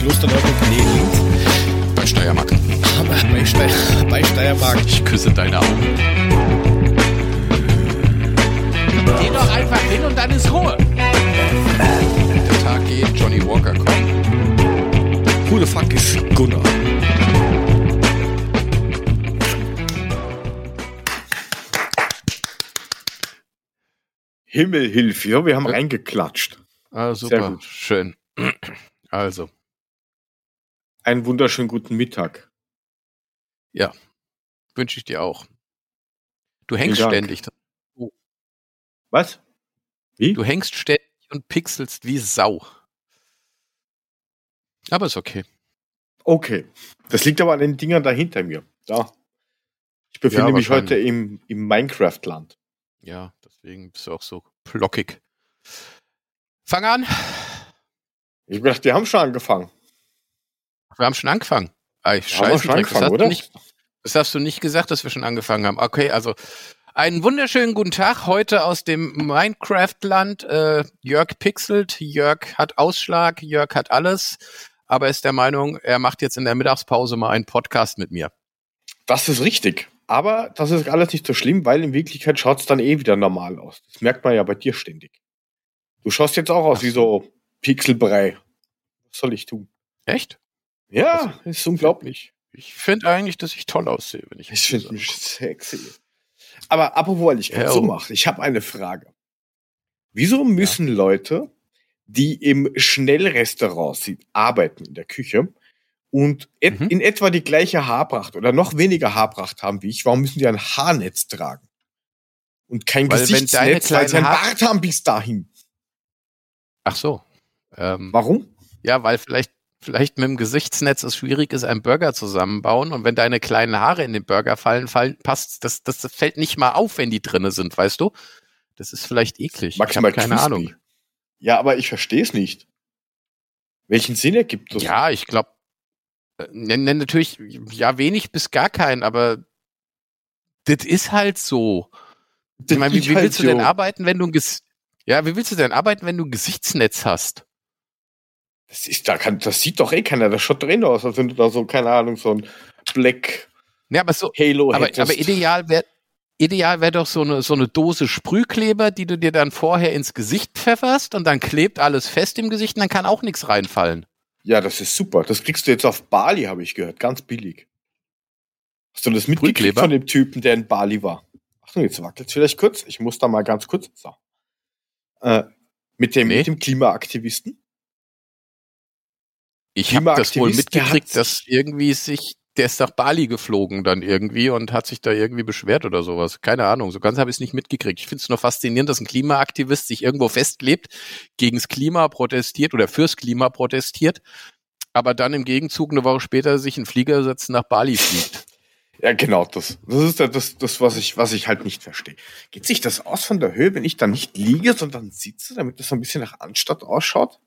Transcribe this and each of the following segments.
Klosterneuburg, nee, links. Bei Steiermark. Bei, Steier, bei Steiermark. Ich küsse deine Augen. Geh doch einfach hin und dann ist Ruhe. Der Tag geht, Johnny Walker kommt. Who the fuck is Gunnar? Himmel hilf, ja, wir haben Ja. reingeklatscht. Ah, Sehr super. gut. Schön. Also, Einen wunderschönen guten Mittag. wünsche ich dir auch. Du hängst ständig. Was? Wie? Du hängst ständig und pixelst wie Sau. Aber ist okay. Okay. Das liegt aber an den Dingern da hinter mir. Da. Ich befinde Ja, mich heute im, im Minecraft-Land. Ja, deswegen bist du auch so plockig. Fang an. Ich gedacht, wir haben schon angefangen. Wir haben schon angefangen. Ah, wir Scheiße, schon das, hast angefangen, du oder? nicht, das hast du nicht gesagt, dass wir schon angefangen haben. Okay, also einen wunderschönen guten Tag heute aus dem Minecraft-Land. Äh, Jörg pixelt, Jörg hat Ausschlag, Jörg hat alles, aber ist der Meinung, er macht jetzt in der Mittagspause mal einen Podcast mit mir. Das ist richtig. Aber das ist alles nicht so schlimm, weil in Wirklichkeit schaut es dann eh wieder normal aus. Das merkt man ja bei dir ständig. Du schaust jetzt auch aus wie so Pixelbrei. Was soll ich tun? Echt? Ja, ist unglaublich. Ich finde eigentlich, dass ich toll aussehe, wenn ich Ich finde mich sexy. Aber apropos, ich gerade Ja, so oh. mache, ich habe eine Frage. Wieso müssen Leute, die im Schnellrestaurant sind, arbeiten in der Küche und et Mhm. in etwa die gleiche Haarpracht oder noch weniger Haarpracht haben wie ich, warum müssen die ein Haarnetz tragen? Und kein Weil Gesichtsnetz, weil sie ein Bart haben bis dahin. Ach so. Ähm, Warum? Ja, weil vielleicht, vielleicht mit dem Gesichtsnetz es schwierig ist, einen Burger zusammenbauen und wenn deine kleinen Haare in den Burger fallen, fallen passt, das, das fällt nicht mal auf, wenn die drinne sind, weißt du? Das ist vielleicht eklig. Maximal ich habe keine crispy. Ahnung. Ja, aber ich verstehe es nicht. Welchen Sinn ergibt das? Ja, ich glaube, ne, ne, natürlich, ja, wenig bis gar keinen, aber das ist halt so. Das Ich meine, wie, wie halt willst du denn so. arbeiten, wenn du ein Ges ja, wie willst du denn arbeiten, wenn du ein Gesichtsnetz hast? Das ist, da kann, das sieht doch eh keiner. Das schaut doch eh nur aus, als wenn du da so, keine Ahnung, so ein Black Ja, aber so, Halo aber, hättest. aber ideal wäre ideal wäre doch so eine, so eine Dose Sprühkleber, die du dir dann vorher ins Gesicht pfefferst und dann klebt alles fest im Gesicht und dann kann auch nichts reinfallen. Ja, das ist super. Das kriegst du jetzt auf Bali, habe ich gehört. Ganz billig. Hast du das mitgekriegt von dem Typen, der in Bali war? Achtung, jetzt wackelt vielleicht kurz. Ich muss da mal ganz kurz. So. Äh, mit, dem, Nee. mit dem Klimaaktivisten? Ich habe das wohl mitgekriegt, dass irgendwie sich, der ist nach Bali geflogen dann irgendwie und hat sich da irgendwie beschwert oder sowas. Keine Ahnung, so ganz habe ich es nicht mitgekriegt. Ich finde es nur faszinierend, dass ein Klimaaktivist sich irgendwo festklebt, gegens Klima protestiert oder fürs Klima protestiert, aber dann im Gegenzug eine Woche später sich in Flieger setzt und nach Bali fliegt. Ja, genau, das. Das ist das, das was, ich, was ich halt nicht verstehe. Geht sich das aus von der Höhe, wenn ich da nicht liege, sondern sitze, damit das so ein bisschen nach Anstatt ausschaut?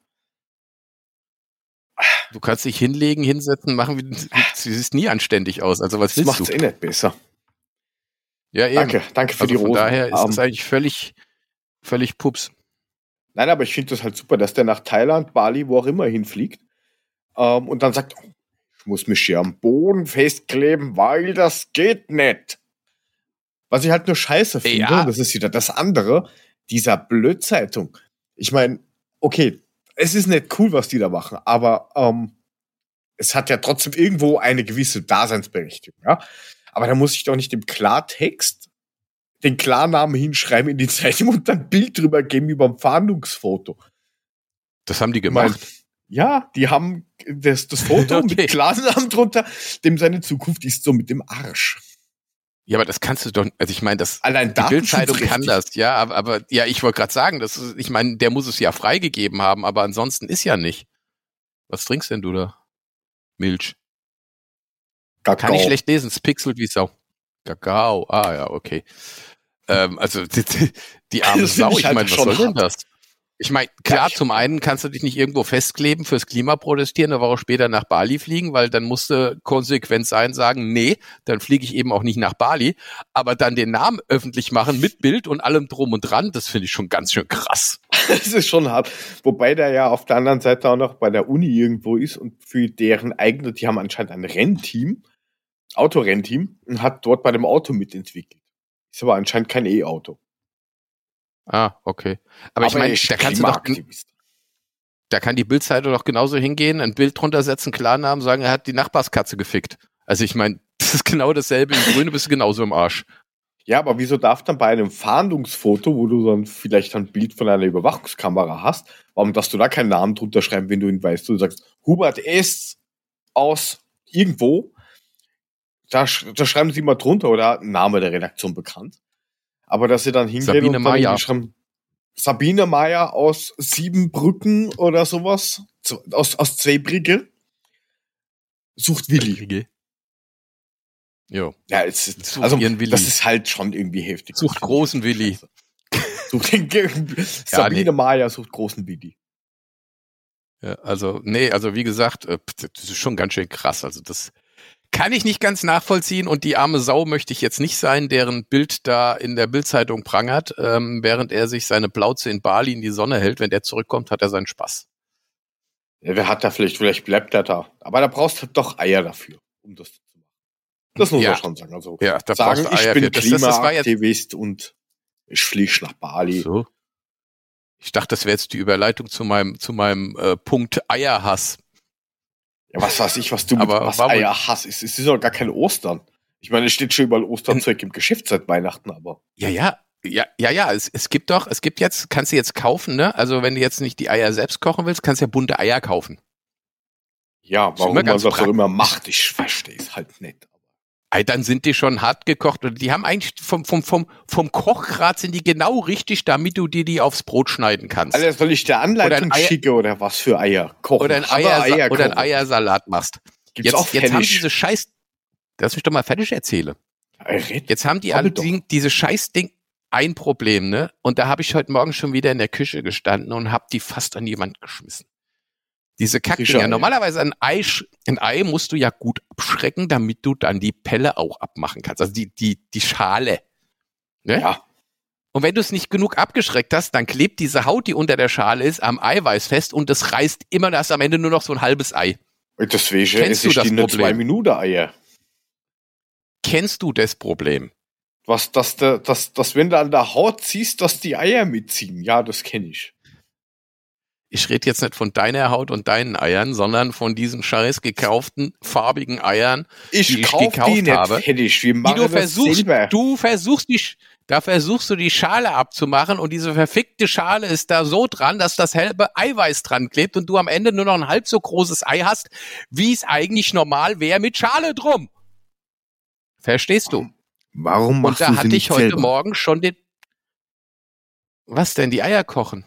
Du kannst dich hinlegen, hinsetzen, machen, wie, du siehst nie anständig aus. Also was Das willst macht's du? eh nicht besser. Ja, eben. Danke, danke für Also die von Rosen. daher ist es eigentlich völlig, völlig pups. Nein, aber ich finde das halt super, dass der nach Thailand, Bali, wo auch immer hinfliegt ähm, und dann sagt, oh, ich muss mich hier am Boden festkleben, weil das geht nicht. Was ich halt nur scheiße finde, Ja. das ist wieder das andere, dieser Blödzeitung. Ich meine, okay, es ist nicht cool, was die da machen, aber ähm, es hat ja trotzdem irgendwo eine gewisse Daseinsberechtigung, ja. Aber da muss ich doch nicht im Klartext den Klarnamen hinschreiben in die Zeitung und dann ein Bild drüber geben über ein Fahndungsfoto. Das haben die Ich mein, gemacht. ja, die haben das, das Foto Okay. mit Klarnamen drunter, dem seine Zukunft ist so mit dem Arsch. Ja, aber das kannst du doch, also ich meine, das Allein die Bildzeitung kann das, ja, aber, aber ja, ich wollte gerade sagen, das ist, ich meine, der muss es ja freigegeben haben, aber ansonsten ist ja nicht. Was trinkst denn du da? Milch. Kann Kakao. ich schlecht lesen, es pixelt wie Sau. Kakao, ah ja, okay. Ähm, also die, die, die arme Das Sau, ich ich halt meine, was soll denn das? Ich meine, klar, zum einen kannst du dich nicht irgendwo festkleben fürs Klima protestieren, eine Woche später nach Bali fliegen, weil dann musste konsequent sein, sagen, nee, dann fliege ich eben auch nicht nach Bali, aber dann den Namen öffentlich machen mit Bild und allem drum und dran, das finde ich schon ganz schön krass. Das ist schon hart. Wobei der ja auf der anderen Seite auch noch bei der Uni irgendwo ist und für deren eigene, die haben anscheinend ein Rennteam, Autorennteam, und hat dort bei dem Auto mitentwickelt. Ist aber anscheinend kein E-Auto. Ah, okay. Aber, ich meine, ist da kannst du doch, da kann die Bildzeitung doch genauso hingehen, ein Bild drunter setzen, Klarnamen, sagen, er hat die Nachbarskatze gefickt. Also ich meine, das ist genau dasselbe. Im Grüne bist du genauso im Arsch. Ja, aber wieso darf dann bei einem Fahndungsfoto, wo du dann vielleicht ein Bild von einer Überwachungskamera hast, warum darfst du da keinen Namen drunter schreiben, wenn du ihn weißt? Du sagst, Hubert S. aus irgendwo, da, sch da schreiben sie mal drunter oder Name der Redaktion bekannt. Aber dass sie dann hingehen Sabine und dann irgendwie schreiben, Sabine Meyer aus Siebenbrücken oder sowas, aus, aus Zweibrücke, sucht Willi. Jo. Ja, es ist, Sucht also, das ist halt schon irgendwie heftig. Sucht großen Willi. Sucht den Sabine nee. Meyer sucht großen Willi. Ja, also, nee, also wie gesagt, äh, das ist schon ganz schön krass. Also das kann ich nicht ganz nachvollziehen und die arme Sau möchte ich jetzt nicht sein, deren Bild da in der Bildzeitung prangert, ähm, während er sich seine Plauze in Bali in die Sonne hält. Wenn der zurückkommt, hat er seinen Spaß. Ja, wer hat da vielleicht, vielleicht bleibt er da. Aber da brauchst du doch Eier dafür, um das zu machen. Das muss Ja. man schon sagen. Also Ja, da sagen, brauchst du ich Eier bin Klimaaktivist und ich fliege nach Bali. So. Ich dachte, das wäre jetzt die Überleitung zu meinem, zu meinem äh, Punkt Eierhass. Ja, was weiß ich, was du mit Aber was Eier hast. Es es ist doch gar kein Ostern. Ich meine, es steht schon überall Osternzeug im Geschäft seit Weihnachten, aber. Ja, ja. Ja, ja, ja, es, es gibt doch, es gibt jetzt, kannst du jetzt kaufen, ne? Also wenn du jetzt nicht die Eier selbst kochen willst, kannst du ja bunte Eier kaufen. Ja, warum man das auch immer macht, ich verstehe es halt nicht. Dann sind die schon hart gekocht und die haben eigentlich vom, vom, vom, vom Kochgrad sind die genau richtig, damit du dir die aufs Brot schneiden kannst. Alter, soll ich der Anleitung Oder ein Eier- schicke oder was für Eier kochen? oder ein, wir Eier, oder ein? Eiersalat machst. Gibt's Jetzt, auch jetzt haben diese Scheiß, lass mich doch mal fertig red. Jetzt haben die alle die, diese Scheißding ein Problem, ne? Und da habe ich heute Morgen schon wieder in der Küche gestanden und habe die fast an die Wand geschmissen. Diese Kackdinger. Fische-Eier. Normalerweise ein Ei, ein Ei musst du ja gut abschrecken, damit du dann die Pelle auch abmachen kannst. Also die, die, die Schale. Ne? Ja, Und wenn du es nicht genug abgeschreckt hast, dann klebt diese Haut, die unter der Schale ist, am Eiweiß fest und das reißt immer, da hast am Ende nur noch so ein halbes Ei. deswegen Kennst du das Problem? zwei Minuten Eier. Kennst du das Problem? Was, dass, der, dass, dass wenn du an der Haut ziehst, dass die Eier mitziehen. Ja, das kenne ich. Ich rede jetzt nicht von deiner Haut und deinen Eiern, sondern von diesen scheiß gekauften farbigen Eiern, Ich Die ich kauf gekauft die nicht habe, fertig. Wir die machen du das versuchst, selber. du versuchst die, da versuchst du die Schale abzumachen und diese verfickte Schale ist da so dran, dass das halbe Eiweiß dran klebt und du am Ende nur noch ein halb so großes Ei hast, wie es eigentlich normal wäre mit Schale drum. Verstehst du? Warum Und machst da du sie hatte ich heute selber? Morgen schon den, was denn, die Eier kochen?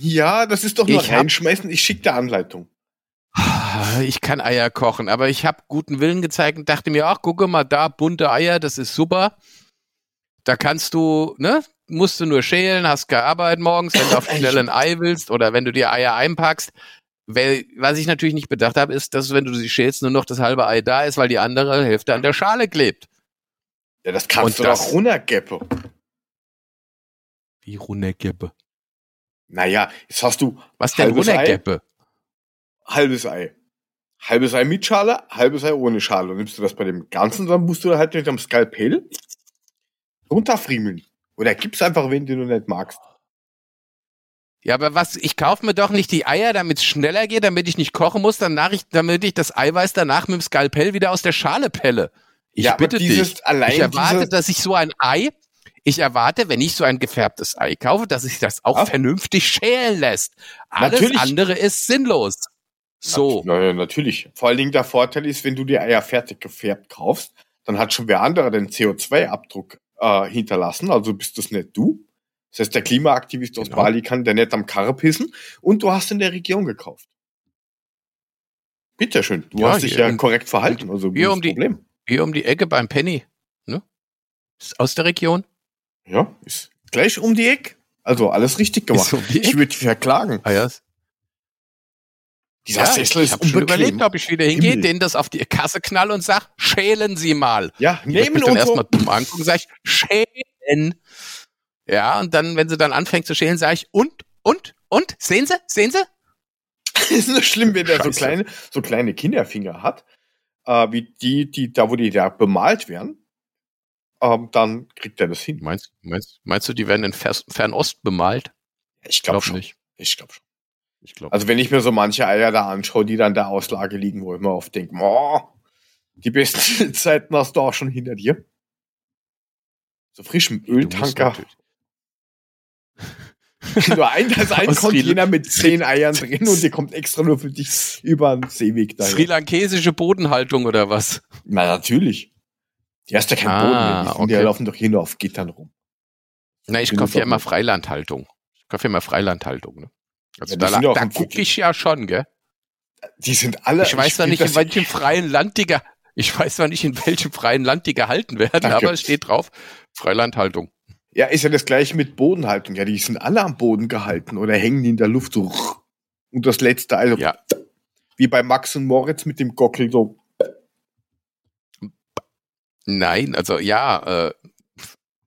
Ja, das ist doch nur Ich reinschmeißen. Ich schicke dir Anleitung. Ich kann Eier kochen, aber ich habe guten Willen gezeigt und dachte mir, ach, gucke mal da, bunte Eier, das ist super. Da kannst du, ne, musst du nur schälen, hast keine Arbeit morgens, wenn du auf schnell ein Ei willst oder wenn du dir Eier einpackst. Weil, was ich natürlich nicht bedacht habe, ist, dass wenn du sie schälst, nur noch das halbe Ei da ist, weil die andere Hälfte an der Schale klebt. Ja, das kannst Und du das- doch runtergeppen. Wie Runnergeppe. Naja, jetzt hast du Was denn Halbes Ei? Runnergeppe? halbes Ei. Halbes Ei mit Schale, halbes Ei ohne Schale. Und nimmst du das bei dem Ganzen, dann musst du halt mit dem Skalpell runterfriemeln. Oder gib's einfach, wenn du noch nicht magst. Ja, aber was, ich kaufe mir doch nicht die Eier, damit es schneller geht, damit ich nicht kochen muss, danach ich, damit ich das Eiweiß danach mit dem Skalpell wieder aus der Schale pelle. Ich ja, bitte dieses dich. allein Ich erwarte, diese, dass ich so ein Ei, ich erwarte, wenn ich so ein gefärbtes Ei kaufe, dass sich das auch Ja. vernünftig schälen lässt. Alles Natürlich. andere ist sinnlos. So. Naja, natürlich. Vor allen Dingen der Vorteil ist, wenn du die Eier fertig gefärbt kaufst, dann hat schon wer anderer den CO2-Abdruck äh, hinterlassen, also bist das nicht du. Das heißt, der Klimaaktivist aus Genau. Bali kann der nicht am Karre pissen und du hast in der Region gekauft. Bitteschön, du Ja, hast dich ja korrekt verhalten, also hier um die- Problem. Hier um die Ecke beim Penny. Ne? Ist aus der Region. Ja, ist gleich um die Ecke. Also alles richtig gemacht. Um ich würde verklagen. Ah, ja. Dieser ja, Sessel ich ist habe schon unbequem. überlegt, ob ich wieder hingehe, Himmel. denen das auf die Kasse knall und sag, schälen Sie mal. Ja, nehmen mich dann erstmal dumm angucken, sag ich, schälen. Ja, und dann, wenn sie dann anfängt zu schälen, sage ich, und, und, und, sehen Sie, sehen Sie? ist nur schlimm, wenn der so kleine, so kleine Kinderfinger hat, äh, wie die, die, da wo die da bemalt werden, ähm, dann kriegt er das hin. Meinst, meinst, meinst du, die werden in Fer Fernost bemalt? Ich glaube Glaub schon. nicht. Ich glaube schon. Ich glaube. Also wenn ich mir so manche Eier da anschaue, die dann der Auslage liegen, wo ich mir oft denke, oh, die besten Zeiten hast du auch schon hinter dir. So frischem Öltanker. Nur ein, da ist ein Container mit zehn Eiern drin und die kommt extra nur für dich über den Seeweg dahin. Sri Lankesische Bodenhaltung oder was? Na, natürlich. Die hast ja keinen Ah, Boden. Die, sind, die okay. laufen doch hier nur auf Gittern rum. Na, ich kaufe ja immer. Freilandhaltung. Ich kaufe ja immer Freilandhaltung. Ne? Also Ja, da, ja da gucke ich ja schon, gell? Die sind alle. Ich weiß will nicht, in welchem freien Land die ich weiß zwar nicht, in welchem freien Land die gehalten werden, Danke. aber es steht drauf, Freilandhaltung. Ja, ist ja das gleiche mit Bodenhaltung. Ja, die sind alle am Boden gehalten oder hängen die in der Luft so. Und das letzte, also Ja. wie bei Max und Moritz mit dem Gockel so. Nein, also ja, äh,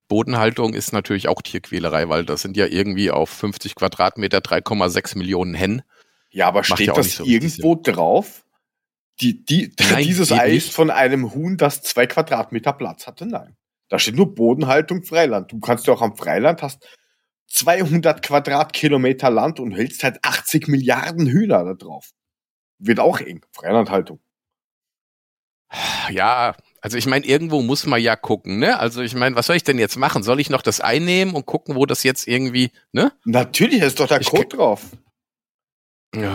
Bodenhaltung ist natürlich auch Tierquälerei, weil das sind ja irgendwie auf 50 Quadratmeter 3,6 Millionen Hennen. Ja, aber Macht steht ja das so irgendwo drauf? Die, die, Nein, dieses Ei ist von einem Huhn, das zwei Quadratmeter Platz hatte? Nein. Da steht nur Bodenhaltung Freiland. Du kannst ja auch am Freiland hast 200 Quadratkilometer Land und hältst halt 80 Milliarden Hühner da drauf. Wird auch eng. Freilandhaltung. Ja, also ich meine, irgendwo muss man ja gucken, ne? Also ich meine, was soll ich denn jetzt machen? Soll ich noch das einnehmen und gucken, wo das jetzt irgendwie, ne? Natürlich ist doch der Ich Code drauf.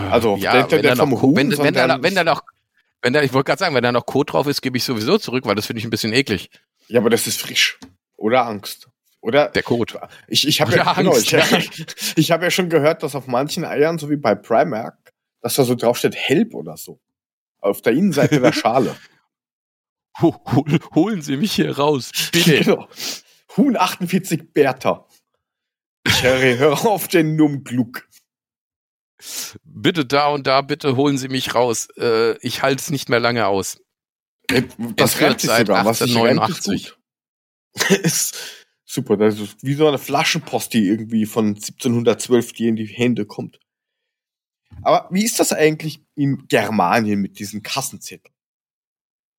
Also, ja, der- der- wenn da noch, Huhn, wenn, wenn, da, sondern- wenn da noch, wenn da, ich wollte gerade sagen, wenn da noch Code drauf ist, gebe ich sowieso zurück, weil das finde ich ein bisschen eklig. Ja, aber das ist frisch. Oder Angst. Oder Der Code. ich, ich habe ja, genau, Angst, ich, ich habe ja schon gehört, dass auf manchen Eiern, so wie bei Primark, dass da so draufsteht Help oder so. Auf der Innenseite der Schale. Hol, hol, holen Sie mich hier raus, bitte. Genau. Huhn 48 Bertha. Ich höre, höre auf den Nummgluck. bitte da und da, bitte holen Sie mich raus. Äh, ich halte es nicht mehr lange aus. Das Es wird reimt sich sogar. Was ist 1889. gut. ist super. Das ist wie so eine Flaschenpost, die irgendwie von 1712 dir in die Hände kommt. Aber wie ist das eigentlich in Germanien mit diesen Kassenzetteln?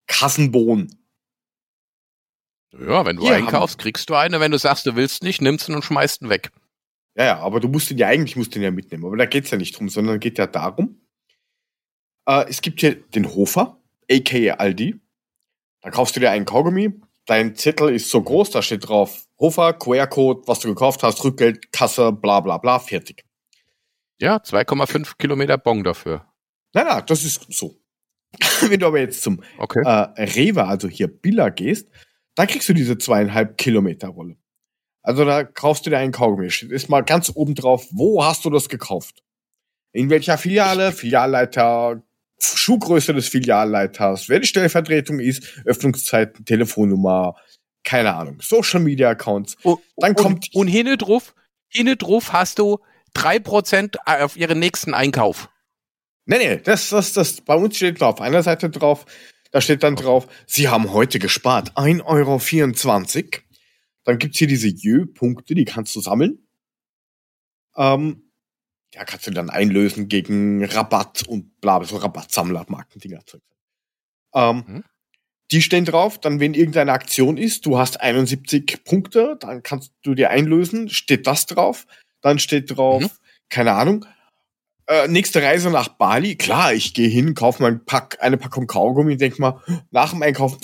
Kassenbohnen. Ja, wenn du Hier einkaufst, kriegst du eine. Wenn du sagst, du willst nicht, nimmst ihn und schmeißt ihn weg. Ja, ja, aber du musst den ja eigentlich musst den ja mitnehmen. Aber da geht's ja nicht drum, sondern geht ja darum. Äh, es gibt hier den Hofer, aka Aldi. Da kaufst du dir einen Kaugummi. Dein Zettel ist so groß, da steht drauf Hofer, QR-Code, was du gekauft hast, Rückgeld, Kasse, bla bla bla, fertig. Ja, 2,5 Kilometer Bon dafür. Nein, nein, das ist so. Wenn du aber jetzt zum Okay. äh, Rewe, also hier Billa gehst, da kriegst du diese zweieinhalb Kilometer Rolle. Also da kaufst du dir einen Kaugummi. Ist mal ganz oben drauf, wo hast du das gekauft? In welcher Filiale? Filialleiter, Schuhgröße des Filialleiters, wer die Stellvertretung ist, Öffnungszeiten, Telefonnummer, keine Ahnung, Social Media Accounts. Und, Dann kommt- und, und hinne drauf, hinne drauf hast du 3% auf ihren nächsten Einkauf. Nee, nee, das, das, das, bei uns steht auf einer Seite drauf, da steht dann drauf, Sie haben heute gespart 1,24 Euro. Dann gibt's hier diese Jö-Punkte, die kannst du sammeln. Ähm, ja, kannst du dann einlösen gegen Rabatt und bla, so Rabattsammler, Markendinger. Zeug. Ähm, Mhm. Die stehen drauf, dann wenn irgendeine Aktion ist, du hast 71 Punkte, dann kannst du dir einlösen, steht das drauf. Dann steht drauf, Mhm. keine Ahnung, äh, nächste Reise nach Bali. Klar, ich gehe hin, kaufe mein Pack, eine Packung Kaugummi, denk mal, nach dem Einkaufen,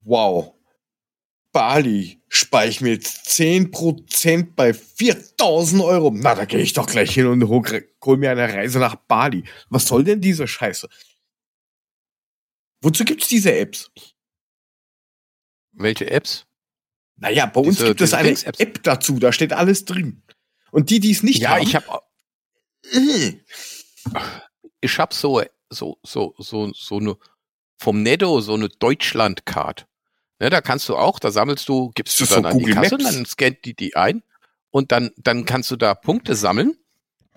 wow, Bali, spare ich mir jetzt 10% bei 4000 Euro. Na, da gehe ich doch gleich hin und hol, hol mir eine Reise nach Bali. Was soll denn diese Scheiße? Wozu gibt's diese Apps? Welche Apps? Naja, bei uns Diese- gibt es eine. App dazu, da steht alles drin. Und die, die es nicht Ja, haben, ich habe äh, ich hab so so so so so eine vom Netto so eine Deutschland-Card. Ne, da kannst du auch, da sammelst du, gibst du dann so an die Google Kasse, Maps? dann scannt die die ein und dann dann kannst du da Punkte sammeln.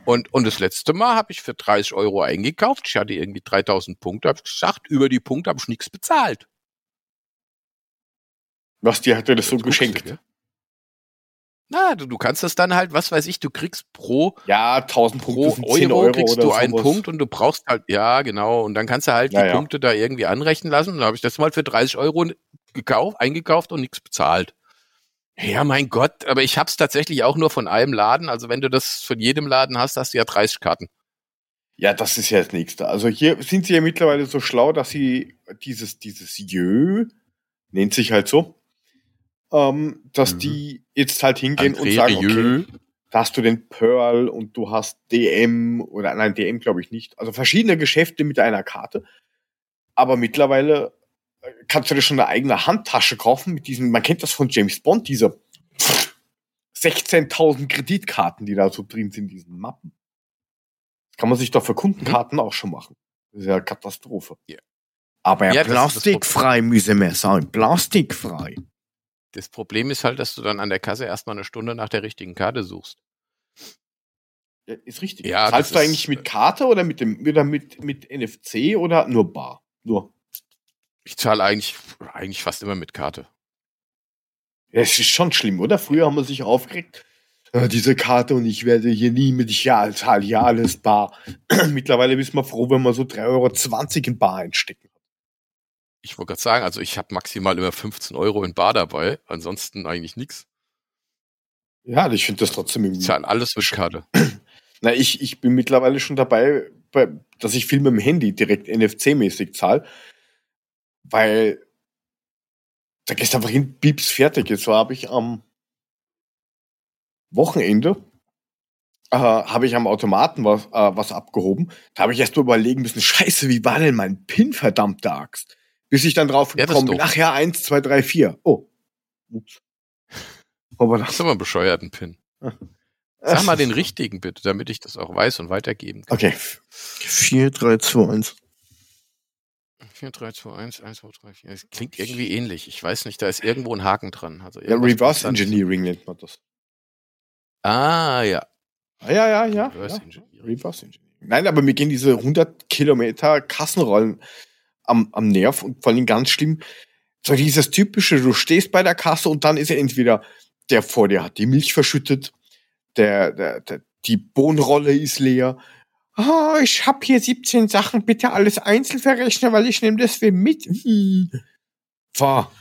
Und, und das letzte Mal habe ich für 30 Euro eingekauft. Ich hatte irgendwie 3000 Punkte. Habe ich gesagt, über die Punkte habe ich nichts bezahlt. was dir hat dir das so guckst du, geschenkt? Na, du, du kannst das dann halt, was weiß ich, du kriegst pro Ja, 1000 Punkte pro Euro, 10 Euro kriegst oder du einen sowas. Punkt und du brauchst halt, ja, genau, und dann kannst du halt Ja, die ja. Punkte da irgendwie anrechnen lassen. Und dann habe ich das mal für 30 Euro gekauft, eingekauft und nichts bezahlt. Ja, mein Gott, aber ich hab's tatsächlich auch nur von einem Laden. Also wenn du das von jedem Laden hast, hast du ja 30 Karten. Ja, das ist ja das Nächste. Also hier sind sie ja mittlerweile so schlau, dass sie dieses, dieses Jö, nennt sich halt so, ähm, dass Mhm. die jetzt halt hingehen und André sagen, okay, Rieu. da hast du den Pearl und du hast DM oder nein, DM glaube ich nicht. Also verschiedene Geschäfte mit einer Karte. Aber mittlerweile äh, kannst du dir schon eine eigene Handtasche kaufen mit diesen, man kennt das von James Bond, diese 16.000 Kreditkarten, die da so drin sind, in diesen Mappen. Das kann man sich doch für Kundenkarten auch schon machen. Das ist ja Katastrophe. Ja. Aber ja, plastikfrei müssen wir sein. Plastikfrei. Das Problem ist halt, dass du dann an der Kasse erstmal eine Stunde nach der richtigen Karte suchst. Ja, ist richtig. Ja, Zahlst du ist- eigentlich mit Karte oder mit dem oder mit, mit NFC oder nur bar? Nur. Ich zahle eigentlich, eigentlich fast immer mit Karte. Ja, es ist schon schlimm, oder? Früher haben wir sich aufgeregt. "Ah, diese Karte und ich werde hier nie mit, ich ja, zahle ja alles bar. Mittlerweile bist wir froh, wenn wir so 3,20 Euro in bar einstecken. Ich wollte gerade sagen, also ich habe maximal immer 15 Euro in Bar dabei, ansonsten eigentlich nichts. Ja, ich finde das trotzdem irgendwie. zahle alles mit Karte. Na, ich, ich bin mittlerweile schon dabei, bei, dass ich viel mit dem Handy direkt NFC-mäßig zahle. Weil da gehst einfach hin, pieps, fertig. Jetzt habe ich am Wochenende äh, habe ich am Automaten was, äh, was abgehoben. Da habe ich erst mal überlegen müssen, scheiße, wie war denn mein PIN, verdammte Axt? Bis ich dann drauf Ja, das gekommen ist bin, ach ja, eins, zwei, drei, vier. Oh. Ups. Aber Das ist aber ein bescheuerten Pin. Sag mal den richtigen bitte, damit ich das auch weiß und weitergeben kann. Okay. 4, 3, 2, 1. 4, 3, 2, 1, 1, 2, 3, 4. Es klingt irgendwie ähnlich. Ich weiß nicht, da ist irgendwo ein Haken dran. Also Ja, Reverse. Engineering nennt man das. Ah, ja. Ah, ja, ja, ja. Reverse ja. Engineering. Reverse Engineering. Nein, aber mir gehen diese 100 Kilometer Kassenrollen am, am Nerv und vor allem ganz schlimm, so dieses typische, du stehst bei der Kasse und dann ist er entweder der vor dir hat die Milch verschüttet, der, der, der die Bohnenrolle ist leer. Ah, ich hab hier 17 Sachen, bitte alles einzeln verrechnen, weil ich nehme das für mit. Hm. War.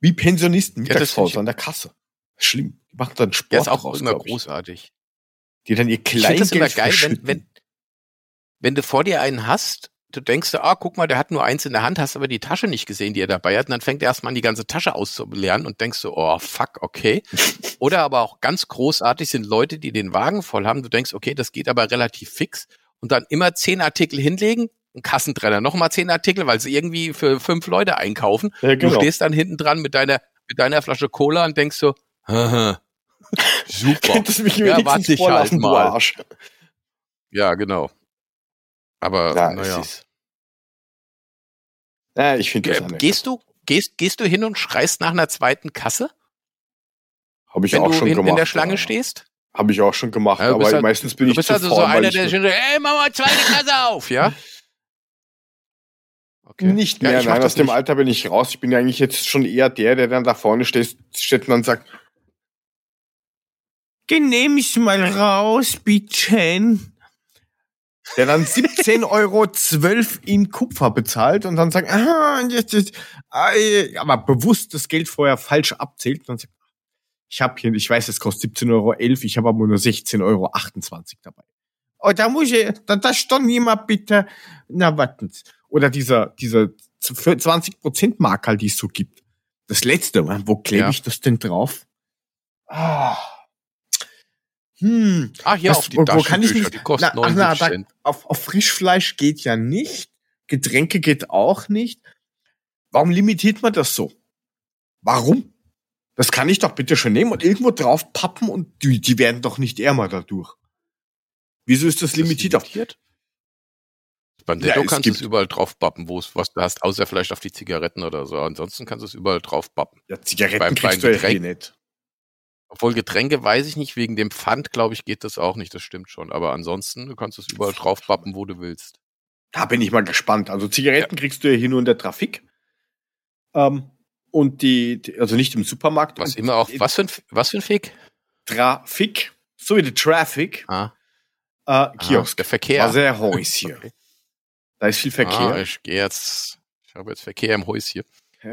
Wie Pensionisten Ja, Mittagspause ich- an der Kasse. Schlimm. Die machen dann Sport Der ist auch draus, immer ich. großartig. Die dann ihr Ich finde das immer Kleingeld geil, wenn, wenn, wenn du vor dir einen hast, du denkst, ah, guck mal, der hat nur eins in der Hand, hast aber die Tasche nicht gesehen, die er dabei hat, und dann fängt er erstmal an, die ganze Tasche auszulernen und denkst so, oh, fuck, okay. Oder aber auch ganz großartig sind Leute, die den Wagen voll haben, du denkst, okay, das geht aber relativ fix und dann immer zehn Artikel hinlegen, ein Kassentrenner, nochmal zehn Artikel, weil sie irgendwie für fünf Leute einkaufen. Ja, Du genau. stehst dann hinten dran mit deiner, mit deiner Flasche Cola und denkst so, haha, super. Könntest du mich Ja, warte ich halt du mal. Arsch. Ja, genau. Aber Ja, naja. es ist. Ja, ich finde das gehst du, gehst, gehst du hin und schreist nach einer zweiten Kasse, Habe ich wenn auch du schon in, gemacht. in der Schlange ja. stehst? Habe ich auch schon gemacht, Ja, du bist aber halt- meistens bin Du ich bist zu also faul, so weil einer, ich der nur- schon, ey, mach mal zweite Kasse auf, ja? Okay. Nicht Ja, mehr, ich mach nein, das aus dem nicht. Alter bin ich raus. Ich bin ja eigentlich jetzt schon eher der, der dann da vorne steht, steht und dann sagt, Genehm ich mal raus, bitte. Der dann 17,12 Euro in Kupfer bezahlt und dann sagt, ah, jetzt, jetzt, ah, aber bewusst das Geld vorher falsch abzählt und dann sagt, ich habe hier, ich weiß, es kostet 17,11 Euro, ich habe aber nur 16,28 Euro dabei. Oh, da muss ich, da, da stand niemand bitte, na warten. Oder dieser, dieser 20% Marker, die es so gibt. Das letzte, wo klebe Ja. ich das denn drauf? Ah. Hm. Ah, hier Was- auf die wo- kann ich nicht- die kosten Na, ach, na, 79 da- Cent. Auf, auf Frischfleisch geht ja nicht. Getränke geht auch nicht. Warum limitiert man das so? Warum? Das kann ich doch bitte schon nehmen und irgendwo drauf pappen und die, die werden doch nicht ärmer dadurch. Wieso ist das limitiert auf? limitiert? Beim Ja, kannst du es überall drauf bappen, wo es was du hast, außer vielleicht auf die Zigaretten oder so. Ansonsten kannst du es überall drauf bappen. Ja, Zigaretten Beim- kriegst beim du Getränk- nicht. Obwohl Getränke weiß ich nicht, wegen dem Pfand, glaube ich, geht das auch nicht, das stimmt schon. Aber ansonsten, du kannst es überall drauf bappen, wo du willst. Da bin ich mal gespannt. Also Zigaretten kriegst du ja hier nur in der Trafik. Ähm, und die, die, also nicht im Supermarkt. Was immer auch, die was für ein, was für ein Fick? Trafik, so wie die Traffic, Ah, äh, Kiosk. der Verkehr. Also ein Haus hier. Okay. Da ist viel Ah, Verkehr. ich gehe jetzt, ich habe jetzt Verkehr im Haus hier.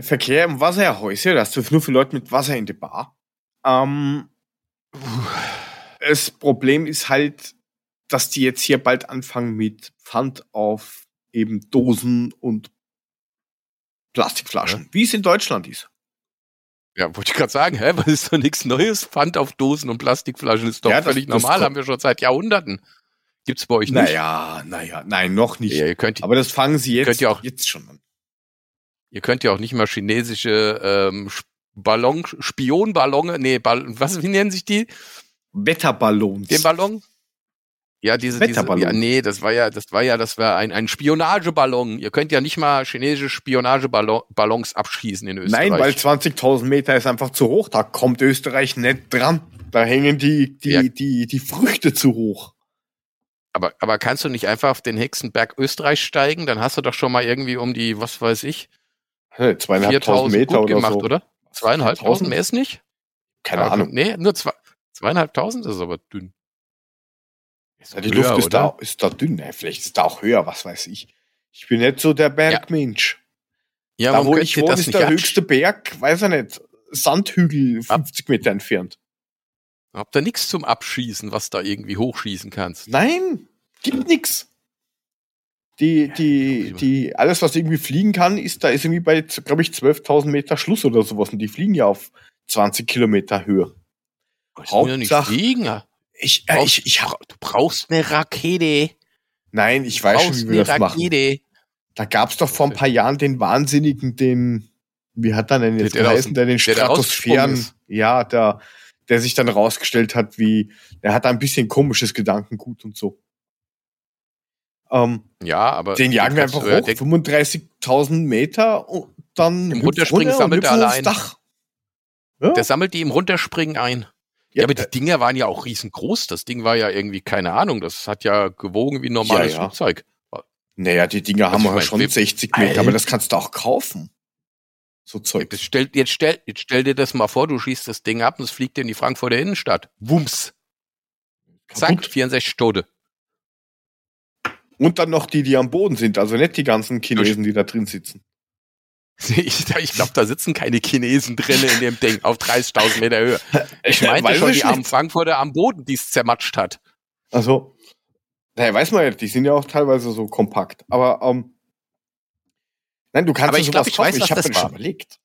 Verkehr im Wasserhäuschen, das ist nur für Leute mit Wasser in der Bar. Ähm, das Problem ist halt, dass die jetzt hier bald anfangen mit Pfand auf eben Dosen und Plastikflaschen, wie es in Deutschland ist. Ja, wollte ich gerade sagen, hä, was ist doch nichts Neues? Pfand auf Dosen und Plastikflaschen ist doch Ja, das- völlig das normal, kommt- haben wir schon seit Jahrhunderten. Gibt's bei euch nicht? Naja, naja, nein, noch nicht. Ja, ihr könnt, Aber das fangen sie jetzt, Könnt ihr auch- jetzt schon an. ihr könnt ja auch nicht mal chinesische ähm, Ballon, Spionballone, nee, Ball, was, wie nennen sich die? Wetterballons. Den Ballon? Ja, diese, diese, Wetterballon. ja, nee, das war ja, das war ja, das war ein, ein Spionageballon. Ihr könnt ja nicht mal chinesische Spionageballons abschießen in Österreich. Nein, weil 20.000 Meter ist einfach zu hoch. Da kommt Österreich nicht dran. Da hängen die, die, Ja. die, die Früchte zu hoch. aber, aber kannst du nicht einfach auf den Hexenberg Österreich steigen? Dann hast du doch schon mal irgendwie um die, was weiß ich, Zweieinhalbtausend 4000 Meter gut oder gemacht, so. oder? Zweieinhalbtausend 4000? mehr ist nicht? Keine Aber- Ahnung. Nee, nur zwei, zweieinhalbtausend ist aber dünn. Ist Ja, die höher, Luft ist oder? da, ist da dünn. Ja, vielleicht ist da auch höher, was weiß ich. Ich bin nicht so der Bergmensch. Ja, da, wo ich wohne, das ist der höchste Berg, weiß ich nicht, Sandhügel 50 Meter entfernt. Habt ihr nichts zum Abschießen, was da irgendwie hochschießen kannst? Nein, gibt nix. Die, die, die, alles, was irgendwie fliegen kann, ist, da ist irgendwie bei, glaube ich, 12.000 Meter Schluss oder sowas. Und die fliegen ja auf 20 Kilometer Höhe. Ich ja nicht Hauptsache- fliegen. Ich, äh, Brauchst- ich, ich du brauchst eine Rakete. nein, ich weiß schon, wie wir das eine machen. Rakete. Da gab's doch vor ein paar Jahren den Wahnsinnigen, den, wie hat er denn jetzt Der, der der den der Stratosphären, ist. ja, der, der sich dann rausgestellt hat, wie, der hat ein bisschen komisches Gedankengut und so. Ähm, Ja, aber den jagen wir einfach hoch, denken, 35.000 Meter und dann Im Runterspringen runter sammelt er hüpfen alle aufs ein. Dach. Ja, Der sammelt die im Runterspringen ein. Ja, ja, aber die äh, Dinger waren ja auch riesengroß. Das Ding war ja irgendwie, keine Ahnung, das hat ja gewogen wie ein normales Ja, ja. Flugzeug. naja, die Dinger Also haben ja mein, schon wir- 60 Meter, Alter. aber das kannst du auch kaufen. So Zeug. Jetzt stell, jetzt, stell, jetzt stell dir das mal vor, du schießt das Ding ab und es fliegt in die Frankfurter Innenstadt. Wumms. Zack, Kaputt. 64 Tote. Und dann noch die, die am Boden sind, also nicht die ganzen Chinesen, die da drin sitzen. Ich, ich glaube, da sitzen keine Chinesen drin in dem Ding auf 30.000 Meter Höhe. Ich meinte Weiß schon die armen. Frankfurter am Boden, die es zermatscht hat. Also, naja, weiß man ja, die sind ja auch teilweise so kompakt. Aber, ähm, nein, du kannst Aber ich sowas glaub, ich weiß, was ich habe das mir war. schon überlegt.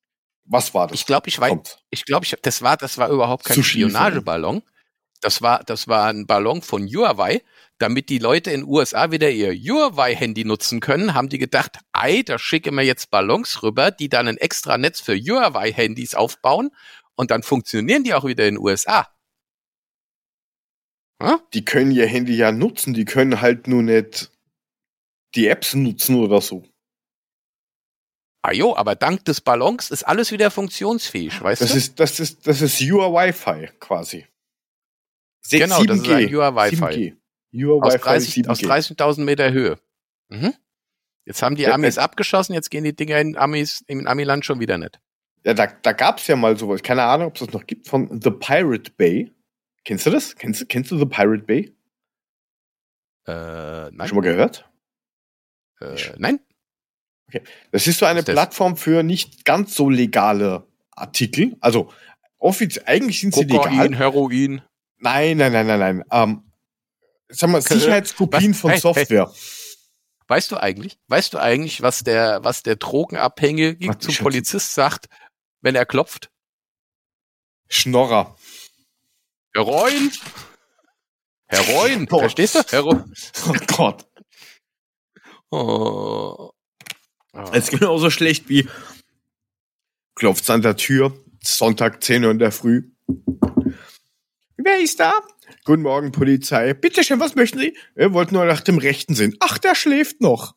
Was war das? Ich glaube, ich weiß, Kommt. ich glaube, ich, das war, das war überhaupt kein. Spionageballon. Das war, das war ein Ballon von Huawei. Damit die Leute in den USA wieder ihr Huawei-Handy nutzen können, haben die gedacht, ei, da schicken wir jetzt Ballons rüber, die dann ein extra Netz für Huawei-Handys aufbauen und dann funktionieren die auch wieder in den USA. Hm? Die können ihr Handy ja nutzen, die können halt nur nicht die Apps nutzen oder so. Ah jo, aber dank des Ballons ist alles wieder funktionsfähig, weißt Das du? ist, das ist, das ist Your Wi-Fi quasi. Genau, das ist ein Your Wi-Fi. 7G. Your aus Wi-Fi 30 aus 7G. 30.000 Meter Höhe. Mhm. Jetzt haben die Ja, Amis abgeschossen, jetzt gehen die Dinger in Amis, im Amiland schon wieder nicht. Ja, da, da gab's ja mal sowas. Keine Ahnung, ob es das noch gibt von The Pirate Bay. Kennst du das? Kennst, du- kennst du The Pirate Bay? Äh, nein. Schon mal gehört? Äh, nein. Das ist so eine ist? Plattform für nicht ganz so legale Artikel. Also offiziell, eigentlich sind sie legal. Kokain, Heroin. Nein, nein, nein, nein, nein. Ähm, sag mal? Sicherheitskopien Was? von Hey, hey. Software. Weißt du eigentlich, weißt du eigentlich, was der, was der Drogenabhängige Warte, zum Polizist sagt, wenn er klopft? Schnorrer. Heroin? Heroin, Oh. verstehst du? Heroin. Oh Gott. Oh. Ah. Das ist genauso schlecht wie klopft's an der Tür, Sonntag 10 Uhr in der Früh. Wer ist da? Guten Morgen, Polizei. Bitte schön, was möchten Sie? Wir wollten nur nach dem Rechten sehen. Ach, der schläft noch.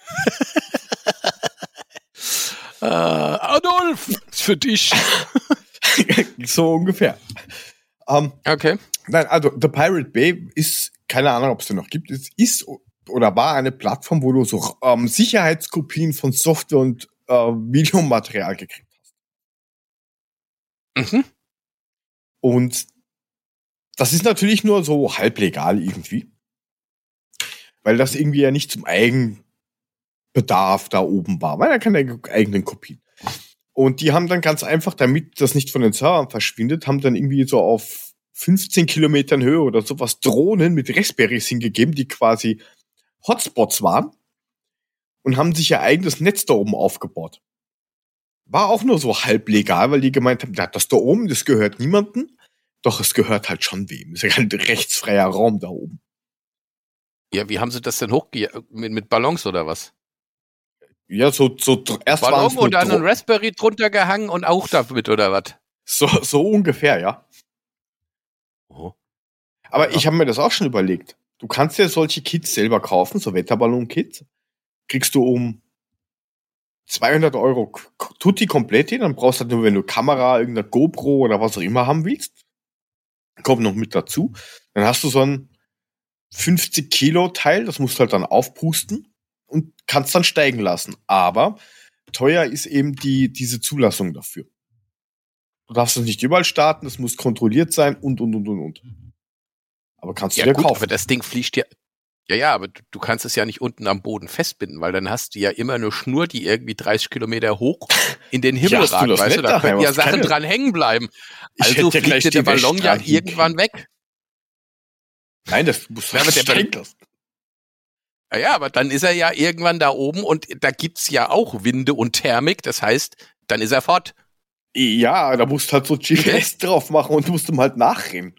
Äh, Adolf, ist für dich. so ungefähr. Ähm, Okay. nein, also The Pirate Bay ist, keine Ahnung, ob es den noch gibt, es ist oder war eine Plattform, wo du so ähm, Sicherheitskopien von Software und äh, Videomaterial gekriegt hast. Mhm. Und das ist natürlich nur so halblegal irgendwie. Weil das irgendwie ja nicht zum Eigenbedarf da oben war, weil er keine eigenen Kopien. Und die haben dann ganz einfach, damit das nicht von den Servern verschwindet, haben dann irgendwie so auf 15 Kilometern Höhe oder sowas Drohnen mit Raspberries hingegeben, die quasi Hotspots waren und haben sich ihr eigenes Netz da oben aufgebaut. War auch nur so halblegal, weil die gemeint haben, das da oben, das gehört niemandem. Doch es gehört halt schon wem. Das ist ja ein rechtsfreier Raum da oben. Ja, wie haben sie das denn hochge... Mit, mit Ballons oder was? Ja, so, so erst Ballon es und dann ein Raspberry drunter gehangen und auch damit oder was? so, so ungefähr, ja. Oh. Aber Ja. ich habe mir das auch schon überlegt. Du kannst ja solche Kits selber kaufen, so Wetterballon-Kits. Kriegst du um 200 Euro Tutti komplett hin, dann brauchst du halt nur, wenn du Kamera, irgendeine GoPro oder was auch immer haben willst. Kommt noch mit dazu. Dann hast du so ein 50 Kilo Teil, das musst du halt dann aufpusten und kannst dann steigen lassen. Aber teuer ist eben die, diese Zulassung dafür. Du darfst es nicht überall starten, es muss kontrolliert sein und, und, und, und, und. Aber kannst du Ja dir gut, kaufen. aber das Ding fliegt ja... Ja, ja, aber du, du kannst es ja nicht unten am Boden festbinden, weil dann hast du ja immer eine Schnur, die irgendwie 30 Kilometer hoch in den Himmel du ragt, das weißt du, da können ja Sachen dran hängen bleiben. Also ja fliegt dir der Ballon ja irgendwann weg. Nein, das muss Ja, der lassen. Ja, ja, aber dann ist er ja irgendwann da oben und da gibt's ja auch Winde und Thermik, das heißt, dann ist er fort. Ja, da musst du halt so GPS drauf machen und musst ihm halt nachrennen.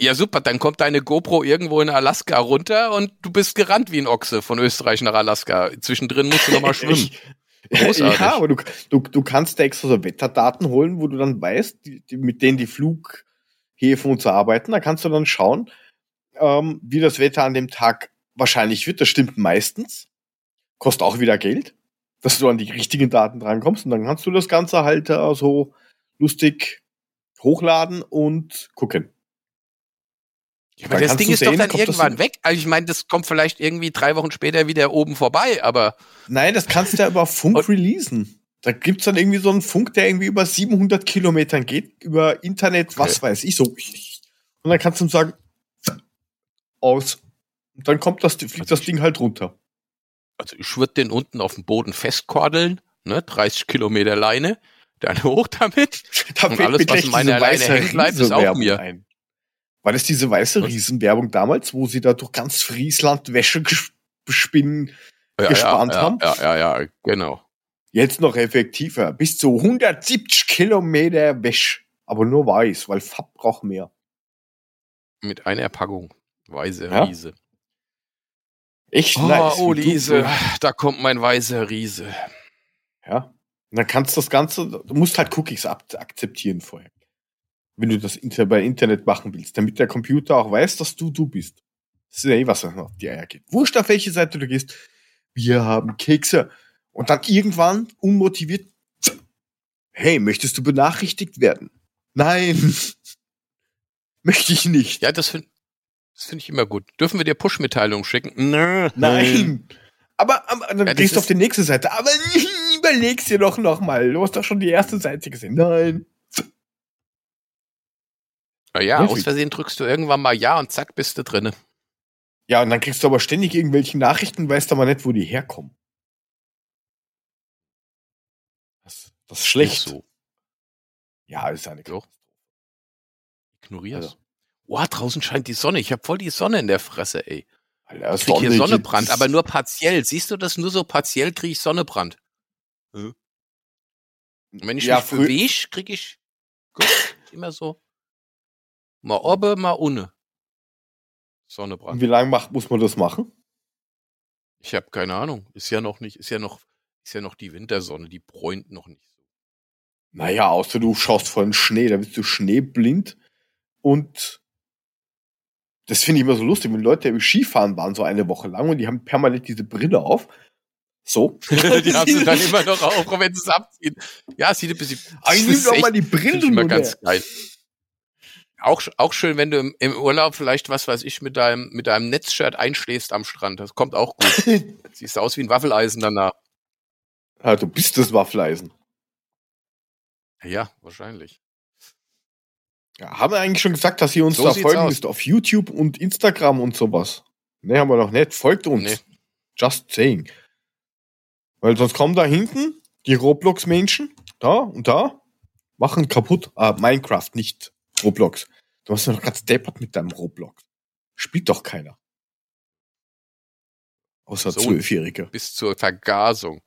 Ja, super, dann kommt deine GoPro irgendwo in Alaska runter und du bist gerannt wie ein Ochse von Österreich nach Alaska. Zwischendrin musst du nochmal schwimmen. Ich, Großartig. ja, aber du, du, du kannst da extra so Wetterdaten holen, wo du dann weißt, die, die, mit denen die Flughäfen und so arbeiten. Da kannst du dann schauen, ähm, wie das Wetter an dem Tag wahrscheinlich wird. Das stimmt meistens. Kostet auch wieder Geld, dass du an die richtigen Daten drankommst. Und dann kannst du das Ganze halt äh, so lustig hochladen und gucken. Aber Dann das Ding ist doch sehen, dann kommt das irgendwann weg. Also ich meine, das kommt vielleicht irgendwie drei Wochen später wieder oben vorbei, aber Nein, das kannst du ja über Funk releasen. Da gibt's dann irgendwie so einen Funk, der irgendwie über 700 Kilometern geht, über Internet, was Okay. weiß ich, so. Und dann kannst du ihm sagen, aus. Und dann kommt das, fliegt das Ding halt runter. also ich würde den unten auf dem Boden festkordeln, ne, 30 Kilometer Leine, dann hoch damit. Da Und alles, was in meiner Leine hängen bleibt, ist auch mir. ein. War das diese weiße Was? Riesenwerbung damals, wo sie da durch ganz Friesland Wäsche bespinnen? Ja, Gespannt ja, haben? Ja, ja, ja, genau. Jetzt noch effektiver. Bis zu 170 Kilometer Wäsche. Aber nur weiß, weil Fab braucht mehr. Mit einer Packung. Weiße Ja? Riese. Echt Oh, nice. oh Riese, da kommt mein weißer Riese. Ja. Und dann kannst du das Ganze, du musst halt Cookies akzeptieren vorher. Wenn du das bei Internet machen willst, damit der Computer auch weiß, dass du du bist. Das ist ja eh, was auf die Eier geht. Wurscht, auf welche Seite du gehst. Wir haben Kekse. Und dann irgendwann unmotiviert, hey, möchtest du benachrichtigt werden? Nein. Möchte ich nicht. Ja, das finde das find ich immer gut. Dürfen wir dir Push-Mitteilungen schicken? Nö. Nein. Aber, aber dann Ja, gehst du auf die nächste Seite. Aber überleg's dir doch noch mal. Du hast doch schon die erste Seite gesehen. Nein. Na ja, Wirklich? aus Versehen drückst du irgendwann mal Ja und zack, bist du drinne. Ja, und dann kriegst du aber ständig irgendwelche Nachrichten, weißt aber nicht, wo die herkommen. Das, das ist schlecht. So. Ja, ist eine Doch. Ignorier's. Also. Boah, draußen scheint die Sonne. Ich habe voll die Sonne in der Fresse, ey. Alter, Ich krieg hier Sonne Sonnebrand, gibt's. aber nur partiell. Siehst du das? Nur so partiell kriege ich Sonnebrand. Und wenn ich ja, mich bewege, kriege ich gut, immer so mal oben, mal. Und Sonnebrand. wie lange macht, muss man das machen? Ich habe keine Ahnung. Ist ja noch nicht, ist ja noch, ist ja noch die Wintersonne, die bräunt noch nicht so. Naja, außer du schaust vor den Schnee, da bist du schneeblind und das finde ich immer so lustig, wenn Leute im Skifahren waren so eine Woche lang und die haben permanent diese Brille auf. So. die haben sie dann immer noch auf, auch wenn sie es abziehen. Ja, sieht ein bisschen. Aber ich das nimm ist doch mal die Brille ich immer ganz geil. Auch, auch schön, wenn du im, im Urlaub vielleicht, was weiß ich, mit deinem, mit deinem Netzshirt einschläfst am Strand. Das kommt auch gut. Siehst aus wie ein Waffeleisen danach. Ja, du bist das Waffeleisen. Ja, wahrscheinlich. Ja, haben wir eigentlich schon gesagt, dass ihr uns So da folgen müsst auf YouTube und Instagram und sowas? Ne, haben wir noch nicht. Folgt uns. Nee. Just saying. Weil sonst kommen da hinten die Roblox-Menschen, da und da, machen kaputt. Ah, Minecraft, nicht Roblox. Du hast doch gerade deppert mit deinem Roblox. Spielt doch keiner. Außer So. Zwölfjährige. Bis zur Vergasung.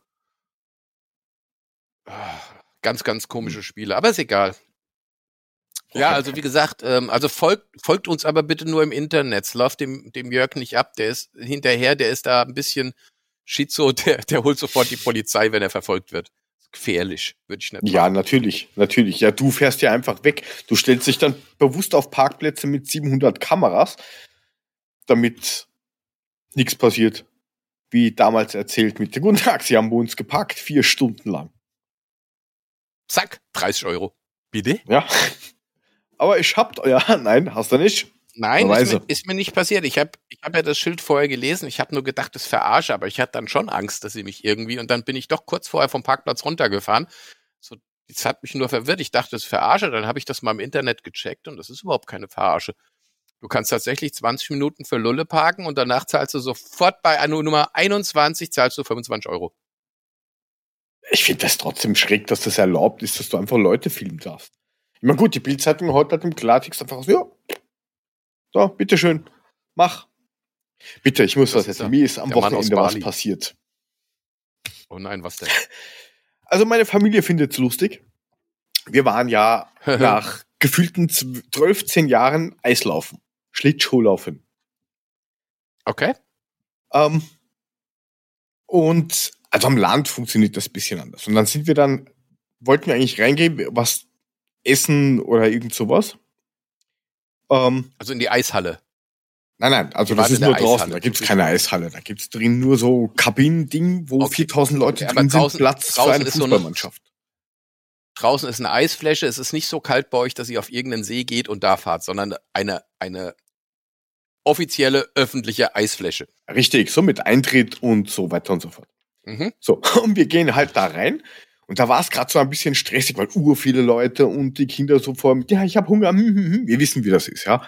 Ganz, ganz komische Spiele, aber ist egal. Ja, also wie gesagt, ähm, also folgt, folgt uns aber bitte nur im Internet. Es läuft dem, dem Jörg nicht ab. Der ist hinterher, der ist da ein bisschen schizo, der, der holt sofort die Polizei, wenn er verfolgt wird. Gefährlich, würde ich nicht Ja, natürlich, natürlich. Ja, du fährst ja einfach weg. Du stellst dich dann bewusst auf Parkplätze mit 700 Kameras, damit nichts passiert. Wie damals erzählt mit der Guten Tag, sie haben bei uns geparkt, vier Stunden lang. Zack, 30 Euro. Bitte? Ja. Aber ich hab, ja, nein, hast du nicht. Nein, ist mir, ist mir nicht passiert. Ich habe ich hab ja das Schild vorher gelesen. Ich habe nur gedacht, das verarsche, aber ich hatte dann schon Angst, dass sie mich irgendwie. Und dann bin ich doch kurz vorher vom Parkplatz runtergefahren. So, das hat mich nur verwirrt. Ich dachte, das verarsche. Dann habe ich das mal im Internet gecheckt und das ist überhaupt keine Verarsche. Du kannst tatsächlich 20 Minuten für Lulle parken und danach zahlst du sofort bei Anno Nummer 21 zahlst du 25 Euro. Ich finde das trotzdem schräg, dass das erlaubt ist, dass du einfach Leute filmen darfst. Ich meine, gut, die Bildzeitung heute hat im Klartext einfach so, ja, so, bitteschön, mach. Bitte, ich muss Das was erzählen. Mir ist am Wochenende was passiert. Oh nein, was denn? Also meine Familie findet's lustig. Wir waren ja nach gefühlten 12, 10 Jahren Eislaufen, Schlittschuhlaufen. Okay. Ähm, und also am Land funktioniert das ein bisschen anders. Und dann sind wir dann, wollten wir eigentlich reingehen, was essen oder irgend sowas. Ähm, Also in die Eishalle. nein, nein, also das ist nur draußen, da gibt's keine Eishalle. Da gibt's drin nur so Kabinending, wo Okay. 4000 Leute drin draußen- sind, Platz für draußen eine ist so eine- Fußballmannschaft. Draußen ist eine Eisfläche, es ist nicht so kalt bei euch, dass ihr auf irgendeinen See geht und da fahrt, sondern eine, eine offizielle öffentliche Eisfläche. Richtig, so mit Eintritt und so weiter und so fort. Mhm. So, und wir gehen halt da rein. Und da war es gerade so ein bisschen stressig, weil ur viele Leute und die Kinder so vor mit, ja, ich habe Hunger. hm, hm, hm. Wir wissen, wie das ist, ja.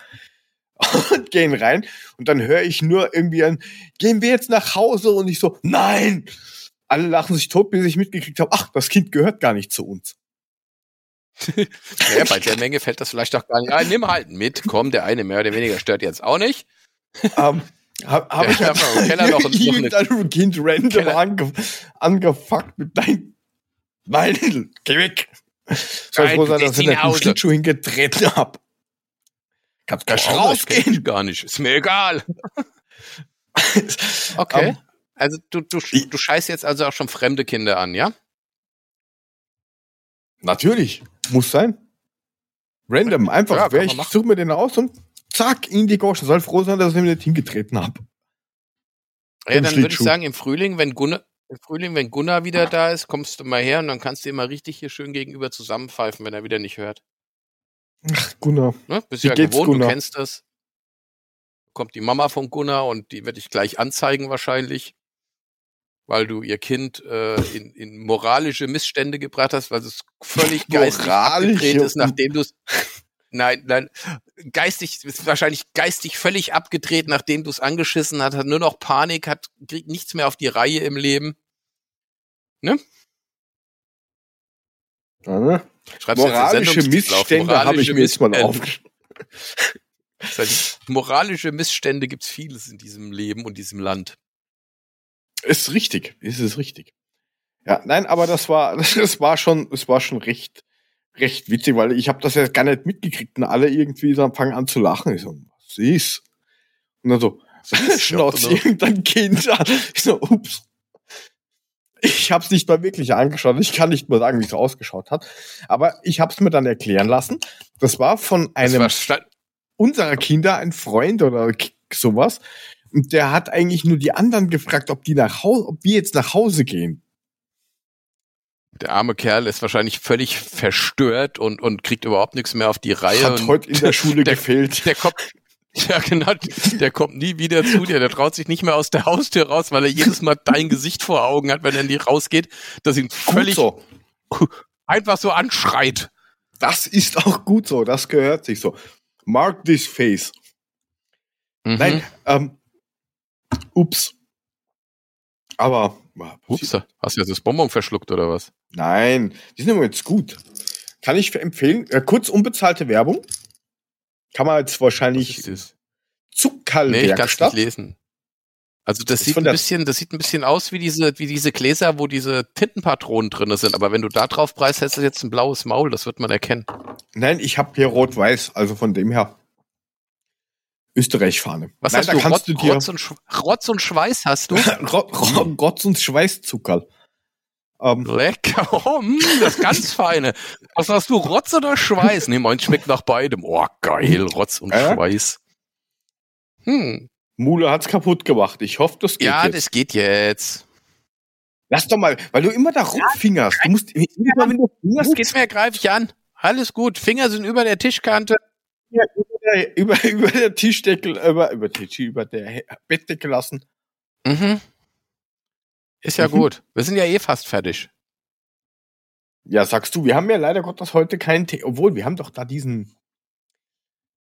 Und gehen rein und dann höre ich nur irgendwie ein, gehen wir jetzt nach Hause? Und ich so, nein! Alle lachen sich tot, bis ich mitgekriegt habe, ach, das Kind gehört gar nicht zu uns. Naja, bei der Menge fällt das vielleicht doch gar nicht. Ja, nimm halt mit, komm, der eine mehr oder weniger stört jetzt auch nicht. ähm, habe hab Ja, ich aber im Keller noch- noch irgendein Kind random ange, angefuckt mit dein Nein, geh weg. Soll froh sein, dass ich nicht Hause. Schlittschuh hingetreten hab. Kannst das kenn rausgehen. gar nicht. Ist mir egal. Okay. Ähm, Also du, du, du scheißt jetzt also auch schon fremde Kinder an, ja? natürlich, muss sein. Random, einfach, Ja, wer ich suche mir den aus und zack, in die Goschen. Soll froh sein, dass ich ihn nicht hingetreten hab. Ja, dann würde ich sagen, im Frühling, wenn Gunnar, im Frühling, wenn Gunnar wieder da ist, kommst du mal her und dann kannst du ihm mal richtig hier schön gegenüber zusammenpfeifen, wenn er wieder nicht hört. Ach, Gunnar. Ne? Bist Wie ja geht's, gewohnt, Gunnar? du kennst das. Kommt die Mama von Gunnar und die werde ich gleich anzeigen wahrscheinlich, weil du ihr Kind äh, in, in moralische Missstände gebracht hast, weil es völlig geistig abgedreht ist, nachdem du es Nein, nein, geistig, ist wahrscheinlich geistig völlig abgedreht, nachdem du es angeschissen hast, hat nur noch Panik, hat, kriegt nichts mehr auf die Reihe im Leben. Ja, ne? Du jetzt den Moralische? Missstände habe ich Moralische mir jetzt mal Missstände. aufgeschrieben. Moralische Missstände gibt's vieles in diesem Leben und diesem Land. Ist richtig, ist es richtig. Ja, nein, aber das war, das war schon, es war schon recht, recht witzig, weil ich habe das ja gar nicht mitgekriegt und alle irgendwie so fangen an zu lachen. Ich so, was ist? Und dann so, schnauzt irgendein Kind an. Ich so, ups. Ich habe es nicht mal wirklich angeschaut. Ich kann nicht mal sagen, wie es ausgeschaut hat. Aber ich habe es mir dann erklären lassen. Das war von einem war unserer Kinder, ein Freund oder sowas. Und der hat eigentlich nur die anderen gefragt, ob die nach Hause, ob wir jetzt nach Hause gehen. Der arme Kerl ist wahrscheinlich völlig verstört und, und kriegt überhaupt nichts mehr auf die Reihe. Hat heute in der Schule der- gefehlt. der kommt, ja genau, der kommt nie wieder zu dir. Der traut sich nicht mehr aus der Haustür raus, weil er jedes Mal dein Gesicht vor Augen hat, wenn er die rausgeht, dass ihn völlig so. einfach so anschreit. Das ist auch gut so. Das gehört sich so. Mark this face. Mhm. Nein, ähm, ups. Aber, Ups, hast du jetzt das Bonbon verschluckt oder was? Nein, die sind immer jetzt gut. Kann ich empfehlen. Äh, kurz unbezahlte Werbung. Kann man jetzt wahrscheinlich das? Nee, ich kann es Zuckerlwerkstatt. nicht lesen. Also das Ist sieht ein bisschen, das sieht ein bisschen aus wie diese, wie diese Gläser, wo diese Tintenpatronen drin sind. Aber wenn du da drauf preist, hättest du jetzt ein blaues Maul. Das wird man erkennen. Nein, ich habe hier rot-weiß, also von dem her Österreich-Fahne. Was Nein, hast da du? Rotz, du dir Rotz, und Schweiß hast du? Ro- Ro- Rotz und Schweißzuckerl. Ähm, Lecker, oh, mm, das ganz feine. Was hast du, Rotz oder Schweiß? Nee, meins schmeckt nach beidem. Oh, geil, Rotz und Äh? Schweiß. Hm. Mule hat's kaputt gemacht. Ich hoffe, das geht Ja, jetzt. das geht jetzt. Lass doch mal, weil du immer da rumfingerst. Du musst immer, wenn du fingerst, geht's mir, greif ich an. Alles gut. Finger sind über der Tischkante. ja, über, über, über der Tischdeckel, über, über, über der Bettdecke lassen. Mhm. Ist ja Mhm. gut. Wir sind ja eh fast fertig. Ja, sagst du, wir haben ja leider Gottes heute keinen Tee. Obwohl, wir haben doch da diesen.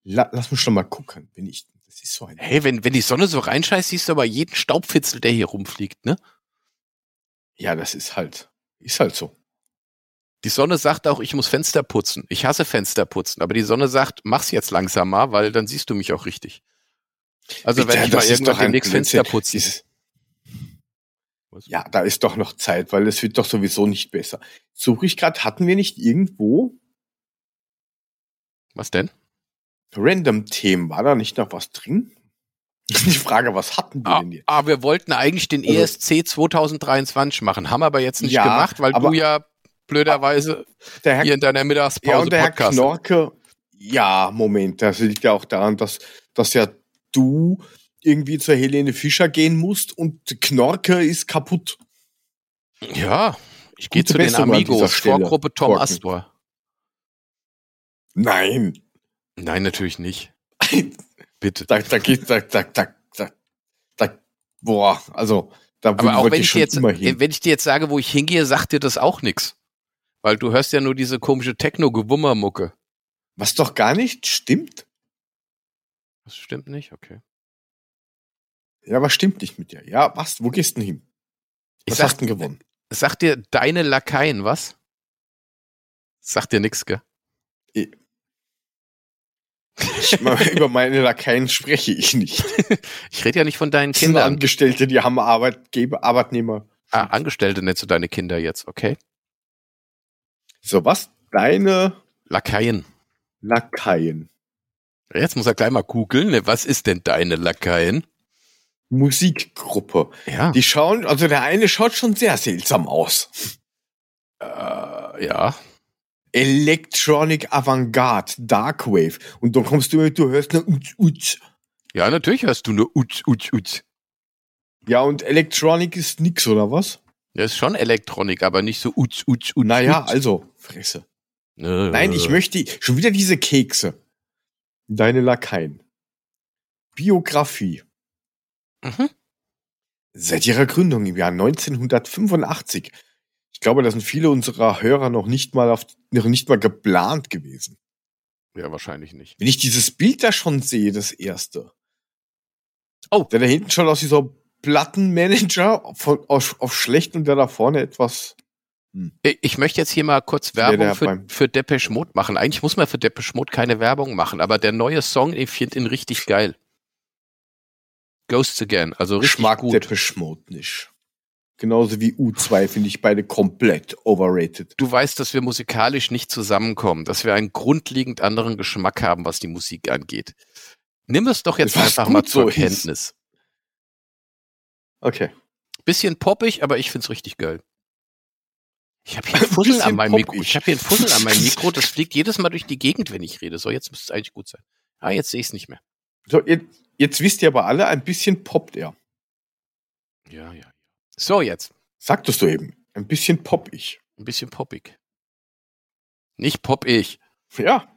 La, lass mich schon mal gucken, wenn ich. Das ist so ein. Hey, wenn, wenn die Sonne so reinscheißt, siehst du aber jeden Staubfitzel, der hier rumfliegt, ne? Ja, das ist halt. Ist halt so. Die Sonne sagt auch, ich muss Fenster putzen. Ich hasse Fenster putzen, aber die Sonne sagt, mach's jetzt langsam mal, weil dann siehst du mich auch richtig. Also wenn Ja, ich mal irgendwann demnächst. Fenster putzen. Dieses- Ja, da ist doch noch Zeit, weil es wird doch sowieso nicht besser. Suche ich gerade, hatten wir nicht irgendwo Was denn? Random-Themen? War da nicht noch was drin? Die Frage, was hatten wir Ah, denn jetzt? ah, wir wollten eigentlich den Also- ESC 2023 machen, haben aber jetzt nicht Ja, gemacht, weil aber- du ja blöderweise Der Herr, hier in deiner ja, Mittagspause und der Herr Podcast. Knorke, ja, Moment, das liegt ja auch daran, dass, dass ja du irgendwie zur Helene Fischer gehen musst und Knorke ist kaputt. Ja, ich gehe zu den Besserung dieser Amigos, Vorgruppe Tom Korken. Astor. Nein, Nein, natürlich nicht. Bitte. da, da geht, da, da, da, da, da, boah, also, da Aber auch wenn ich, jetzt, immer hin. wenn ich dir jetzt sage, wo ich hingehe, sagt dir das auch nix. Weil du hörst ja nur diese komische Techno-Gewummermucke. Was doch gar nicht stimmt. Das stimmt nicht, okay. Ja, was stimmt nicht mit dir? Ja, was? Wo gehst du denn hin? Ich Was sag, hast du denn gewonnen? sag dir deine Lakaien, was? Sagt dir nix, gell? Ich, über meine Lakaien spreche ich nicht. Ich rede ja nicht von deinen Das sind Kindern. Angestellte, die haben Arbeitgeber, Arbeitnehmer. Ah, Angestellte nennst du deine Kinder jetzt, okay? So, was? Deine Lakaien. Lakaien. Jetzt muss er gleich mal googeln. Ne? Was ist denn deine Lakaien? Musikgruppe. Ja. Die schauen, also der eine schaut schon sehr seltsam aus. Äh, ja. Electronic Avantgarde, Darkwave. Und dann kommst du mit, du hörst eine Utz, Utz. Ja, natürlich hörst du nur Utz, Utz, Utz. Ja, und Electronic ist nix, oder was? Das ist schon Elektronik, aber nicht so Utz, Utz, Utz. Naja, Utz. also, Fresse. Äh. Nein, ich möchte schon wieder diese Kekse. Deine Lakaien. Biografie. Mhm. Seit ihrer Gründung im Jahr 1985. Ich glaube, da sind viele unserer Hörer noch nicht mal auf, noch nicht mal geplant gewesen. Ja, wahrscheinlich nicht. Wenn ich dieses Bild da schon sehe, das erste. Oh. Der da hinten schaut aus wie so ein Plattenmanager von, auf, auf schlecht und der da vorne etwas. Ich ich möchte jetzt hier mal kurz Werbung für, für Depeche Mode machen. Eigentlich muss man für Depeche Mode keine Werbung machen, aber der neue Song, ich finde ihn richtig geil. Ghosts Again, also richtig Geschmack gut. Depeche Mode nicht. Genauso wie U2 finde ich beide komplett overrated. Du weißt, dass wir musikalisch nicht zusammenkommen, dass wir einen grundlegend anderen Geschmack haben, was die Musik angeht. Nimm es doch jetzt Was einfach mal gut so zur ist. Kenntnis. Okay. Bisschen poppig, aber ich find's richtig geil. Ich habe hier ein Fussel Bisschen an meinem Mikro. poppig. Ich habe hier ein Fussel an meinem Mikro. Das fliegt jedes Mal durch die Gegend, wenn ich rede. So, jetzt müsste es eigentlich gut sein. Ah, jetzt sehe ich es nicht mehr. So, jetzt, jetzt wisst ihr aber alle, ein bisschen poppt er. Ja, ja. So, jetzt. Sagtest du eben. Ein bisschen popp ich. Ein bisschen poppig. Nicht popp ich. Ja.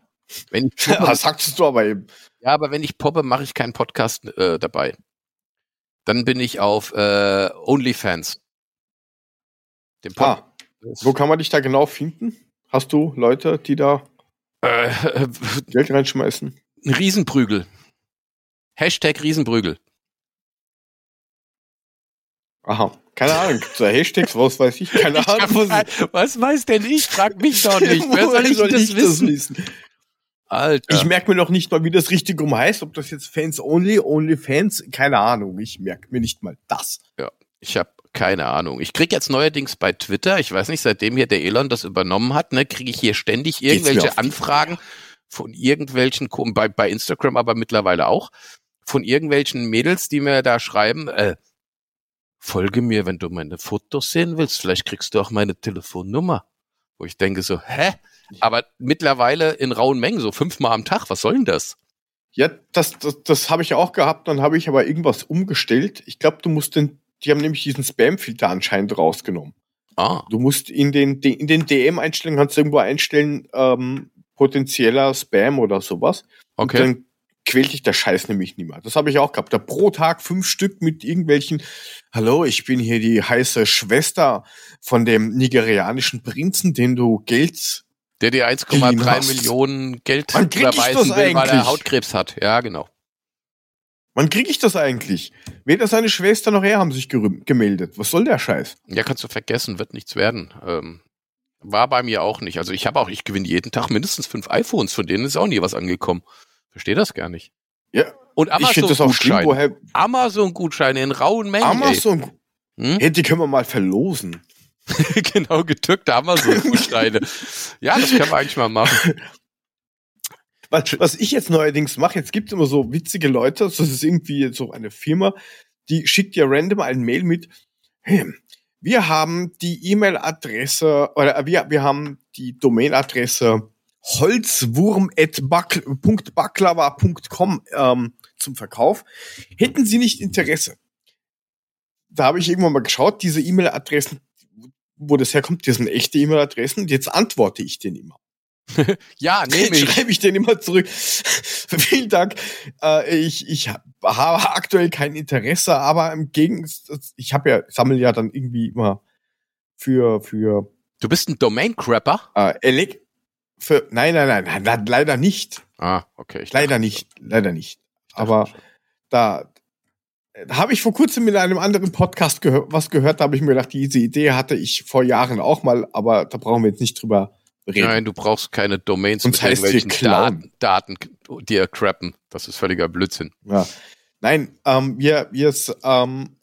Wenn ich poppe, Das sagtest du aber eben. ja, aber wenn ich poppe, mache ich keinen Podcast äh, dabei. Dann bin ich auf äh, OnlyFans. Dem Pod Ah, wo kann man dich da genau finden? Hast du Leute, die da äh, Geld reinschmeißen? ein Riesenprügel. Hashtag Riesenprügel. Aha. Keine Ahnung. Gibt's da Hashtags? Was weiß ich? Keine Ahnung. Was, Was weiß denn ich? Frag mich doch nicht. Wer soll ich Woher das wissen? wissen? Alter. Ich merke mir noch nicht mal, wie das richtig rum heißt. Ob das jetzt Fans Only, Only Fans, keine Ahnung. Ich merke mir nicht mal das. Ich habe keine Ahnung. Ich krieg jetzt neuerdings bei Twitter, ich weiß nicht, seitdem hier der Elon das übernommen hat, ne, kriege ich hier ständig irgendwelche Anfragen von irgendwelchen, bei, bei Instagram aber mittlerweile auch, von irgendwelchen Mädels, die mir da schreiben, äh, folge mir, wenn du meine Fotos sehen willst, vielleicht kriegst du auch meine Telefonnummer. Wo ich denke so, hä? Aber mittlerweile in rauen Mengen, so fünfmal am Tag, was soll denn das? Ja, das, das, das habe ich auch gehabt. Dann habe ich aber irgendwas umgestellt. Ich glaube, du musst den, die haben nämlich diesen Spam-Filter anscheinend rausgenommen. Ah, Du musst in den, in den DM-Einstellungen kannst du irgendwo einstellen, ähm, potenzieller Spam oder sowas. okay. Und dann quält dich der Scheiß nämlich nicht mehr. Das habe ich auch gehabt. Da pro Tag fünf Stück mit irgendwelchen, hallo, ich bin hier die heiße Schwester von dem nigerianischen Prinzen, den du Geld. Der dir Geliehen 1,3 hast. Millionen Geld überweisen das will, weil er eigentlich? Hautkrebs hat. Ja, genau. Wann kriege ich das eigentlich? Weder seine Schwester noch er haben sich gemeldet. Was soll der Scheiß? Ja, kannst du vergessen, wird nichts werden. Ähm, war bei mir auch nicht. Also ich habe auch, ich gewinne jeden Tag mindestens fünf iPhones, von denen ist auch nie was angekommen. Verstehe das gar nicht. Ja, Und Amazon-Gutscheine. Amazon-Gutscheine in rauen Mengen. Amazon. Hm? hey, die können wir mal verlosen. genau, getückte Amazon-Gutscheine. ja, das können wir eigentlich mal machen. Was, was ich jetzt neuerdings mache, jetzt gibt es immer so witzige Leute, das ist irgendwie so eine Firma, die schickt dir random ein Mail mit, hey, wir haben die E-Mail-Adresse oder wir, wir haben die Domainadresse holzwurm.baklava.com ähm, zum Verkauf. Hätten Sie nicht Interesse? Da habe ich irgendwann mal geschaut, diese E-Mail-Adressen, wo das herkommt, das sind echte E-Mail-Adressen, jetzt antworte ich denen immer. Ja, nehme ich. schreibe ich den immer zurück. Vielen Dank. Äh, ich ich hab- habe aktuell kein Interesse, aber im Gegensatz, ich habe ja, sammle ja dann irgendwie immer für, für, Du bist ein Domain-Crapper? äh, Elek für, nein, nein, nein, nein, leider nicht. Ah, okay. Ich Leider dachte- nicht, leider nicht. Aber schon. da, da habe ich vor kurzem in einem anderen Podcast gehör, was gehört, da habe ich mir gedacht, diese Idee hatte ich vor Jahren auch mal, aber da brauchen wir jetzt nicht drüber reden. Nein, du brauchst keine Domains Sonst mit irgendwelchen. Daten, Daten dir crappen. Das ist völliger Blödsinn. Ja. Nein, ähm, wir, wir ähm,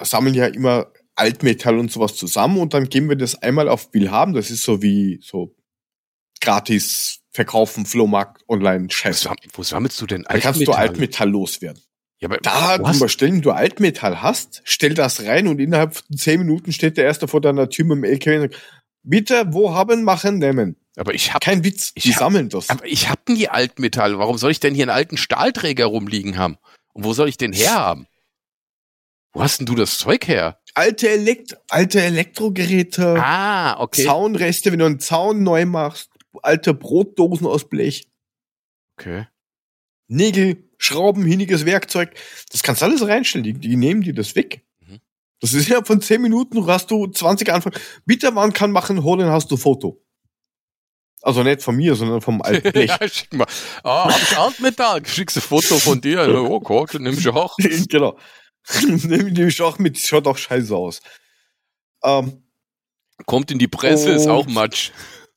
sammeln ja immer Altmetall und sowas zusammen und dann geben wir das einmal auf Willhaben. Das ist so wie so gratis verkaufen, Flohmarkt, online Wo, Scheiß. sam wo sammelst du denn Da kannst du Altmetall loswerden. Ja, aber Da was? zum Beispiel, wenn du Altmetall hast, stell das rein und innerhalb von zehn Minuten steht der Erste vor deiner Tür mit dem LKW und sagt, bitte, wo haben, machen, nehmen. aber ich hab, Kein Witz, ich die hab- sammeln das. aber ich hab nie Altmetall. Warum soll ich denn hier einen alten Stahlträger rumliegen haben? Und wo soll ich den herhaben? Wo hast denn du das Zeug her? Alte, Elekt alte Elektrogeräte. Ah, okay. Zaunreste, wenn du einen Zaun neu machst, alte Brotdosen aus Blech, Okay. Nägel, Schrauben, hiniges Werkzeug, das kannst du alles reinstellen, die, die nehmen dir das weg. Mhm. Das ist ja von 10 Minuten, hast du 20 Anfragen. Bitte, man kann machen, hol, dann hast du Foto. Also nicht von mir, sondern vom alten Blech. ja, schick mal. Ah, hab ich Altmetall? Schickst du ein Foto von dir? Oh, Gott, nimm ich auch. genau. Nimm die ich auch mit, schaut auch scheiße aus. Ähm, Kommt in die Presse, ist auch Matsch.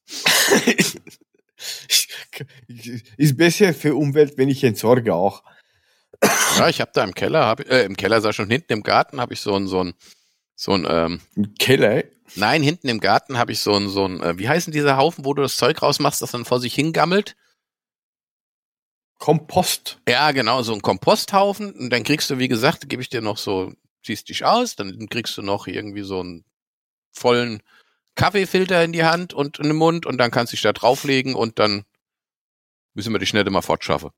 ist besser für Umwelt, wenn ich entsorge auch. Ja, ich habe da im Keller, hab, äh, im Keller sag schon hinten im Garten habe ich so ein so ein so ein ähm, Keller, nein hinten im Garten habe ich so ein so ein äh, wie heißen diese Haufen, wo du das Zeug rausmachst, das dann vor sich hingammelt? Kompost. Ja, genau, so ein Komposthaufen und dann kriegst du, wie gesagt, gebe ich dir noch so ziehst dich aus, dann kriegst du noch irgendwie so einen vollen Kaffeefilter in die Hand und in den Mund und dann kannst du dich da drauflegen und dann müssen wir die schnell mal fortschaffen.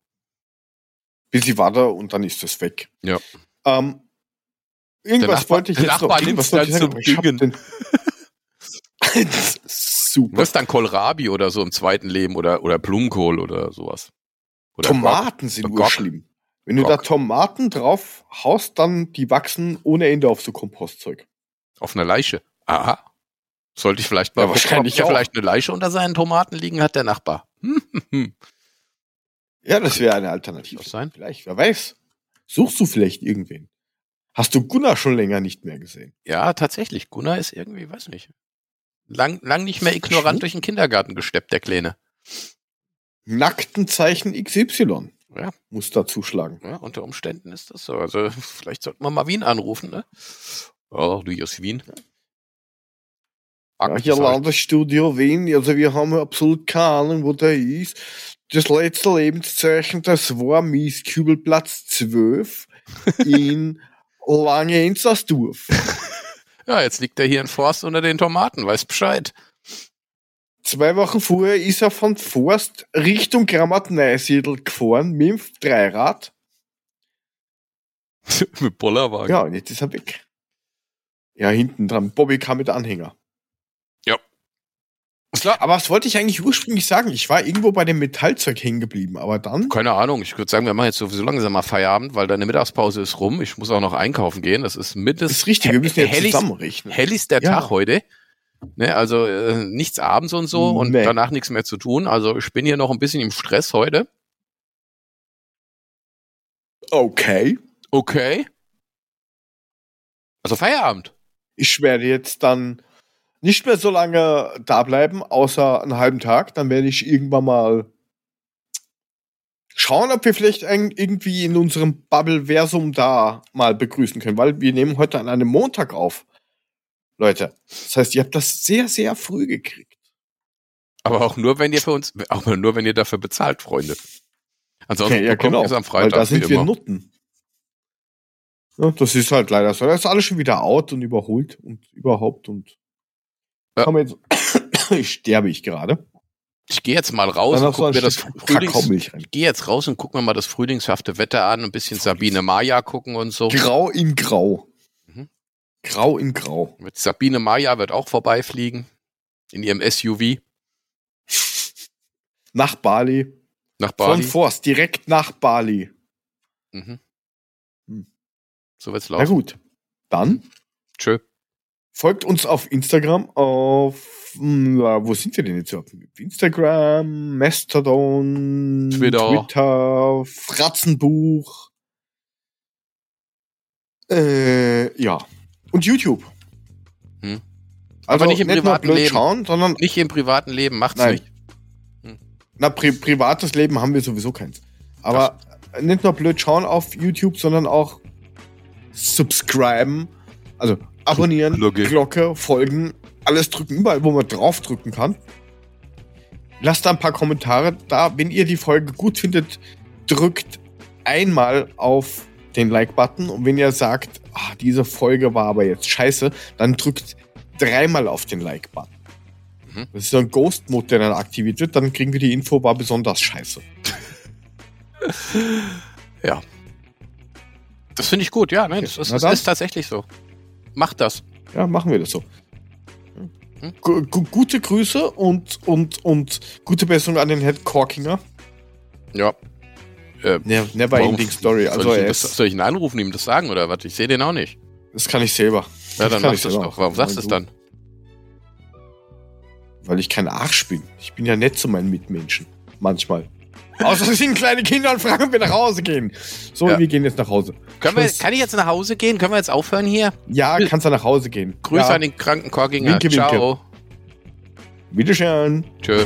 Bisschen Wasser und dann ist das weg. Ja. Ähm, irgendwas Nachbar- wollte ich jetzt noch, Nachbar irgendwas nimmt's wollte ich sagen, zum ich hab Düngen. den- Das ist Super. Das ist dann Kohlrabi oder so im zweiten Leben oder, oder Blumenkohl oder sowas. Oder Tomaten sind Gok. urschlimm. Wenn du da Gok. Tomaten drauf haust, dann die wachsen ohne Ende auf so Kompostzeug. Gok Auf einer Leiche. Aha. Sollte ich vielleicht mal Ja, gucken, wahrscheinlich ob vielleicht eine Leiche unter seinen Tomaten liegen hat, der Nachbar. Hm, Ja, das wäre eine Alternative. Sein? Vielleicht, wer weiß. Suchst du vielleicht irgendwen? Hast du Gunnar schon länger nicht mehr gesehen? Ja, tatsächlich. Gunnar ist irgendwie, weiß nicht. Lang, lang nicht mehr ignorant durch den Kindergarten gesteppt, der Kleine. Nackten Zeichen XY. Ja. Muss da zuschlagen. Ja, unter Umständen ist das so. Also vielleicht sollten wir mal Wien anrufen, ne? Oh, du aus Wien. Ja, hier Landesstudio Wien, also wir haben absolut keine Ahnung, wo der ist. Das letzte Lebenszeichen, das war Mieskübelplatz 12 in Lange Inzersdorf. Ja, jetzt liegt er hier in Forst unter den Tomaten, weiß Bescheid. Zwei Wochen vorher ist er von Forst Richtung Grammat-Neusiedl gefahren mit dem Dreirad. Mit Bollerwagen. Ja, und jetzt ist er weg. Ja, hinten dran. Bobby kam mit Anhänger. Klar. Aber was wollte ich eigentlich ursprünglich sagen? Ich war irgendwo bei dem Metallzeug hängen geblieben, aber dann. Keine Ahnung, ich würde sagen, wir machen jetzt sowieso langsam mal Feierabend, weil deine Mittagspause ist rum. Ich muss auch noch einkaufen gehen. Das ist Das mindestens. ist richtig, wir müssen jetzt Hellis- zusammenrechnen. Hell ist der Ja. Tag heute. Ne, also äh, nichts abends und so und Nee. danach nichts mehr zu tun. Also ich bin hier noch ein bisschen im Stress heute. Okay. Okay. Also Feierabend. Ich werde jetzt dann nicht mehr so lange da bleiben, außer einen halben Tag. Dann werde ich irgendwann mal schauen, ob wir vielleicht irgendwie in unserem Bubble-Versum da mal begrüßen können, weil wir nehmen heute an einem Montag auf. Leute, das heißt, ihr habt das sehr, sehr früh gekriegt. Aber auch nur, wenn ihr für uns, auch nur, wenn ihr dafür bezahlt, Freunde. Ansonsten Ja, ja, genau. am Weil Freitag. da sind wir immer. Nutten. Ja, das ist halt leider so. Das ist alles schon wieder out und überholt und überhaupt und. Ja. Wir jetzt ich sterbe ich gerade. Ich gehe jetzt mal raus Dann und guck mir das Frühlings, ich gehe jetzt raus und guck mir mal das frühlingshafte Wetter an, ein bisschen Sabine Maya gucken und so. Grau in Grau. Mhm. Grau in Grau. Mit Sabine Maya wird auch vorbeifliegen. In ihrem SUV Nach Bali. nach Von Bali. Forst, direkt nach Bali. Mhm. Hm. So wird's Na laufen. gut. Dann Tschö. Folgt uns auf Instagram, auf hm, ja, wo sind wir denn jetzt? überhaupt? Instagram, Mastodon, Twitter. Twitter Fratzenbuch. Äh, ja. Und YouTube. Hm. Also Aber nicht im nur privaten Leben. schauen, sondern Nicht im privaten Leben, macht's Nein. nicht. na, pri privates Leben haben wir sowieso keins. Aber nicht nur blöd schauen auf YouTube, sondern auch subscriben, also abonnieren, Glocke. Glocke, folgen, alles drücken, überall, wo man draufdrücken kann. Lasst da ein paar Kommentare da. Wenn ihr die Folge gut findet, drückt einmal auf den Like-Button. Und wenn ihr sagt, ah, diese Folge war aber jetzt scheiße, dann drückt dreimal auf den Like-Button. Mhm. Das ist so ein Ghost-Mode, der dann aktiviert wird. Dann kriegen wir die Info, war besonders scheiße. Ja. Das finde ich gut, ja, das, Okay, das dann. ist tatsächlich so. Macht das. Ja, machen wir das so. Hm? Gu- gu- gute Grüße und, und, und gute Besserung an den Head Corkinger. Ja. Äh, Ne, never ending story. soll, Also ich ihm er das, soll ich ihn anrufen, ihm das sagen oder was? Ich sehe den auch nicht. das kann ich selber. Ja, dann kann mach ich das selber doch. Warum sagst du es dann? Weil ich kein Arsch bin. Ich bin ja nett zu meinen Mitmenschen. Manchmal. Außer es sind kleine Kinder und fragen, ob wir nach Hause gehen. So, Ja. wir gehen jetzt nach Hause. Können wir, kann ich jetzt nach Hause gehen? Können wir jetzt aufhören hier? Ja, kannst du nach Hause gehen. Grüße ja. an den kranken Korkinger. Winke, winke. Ciao. Wiederschauen. Tschö.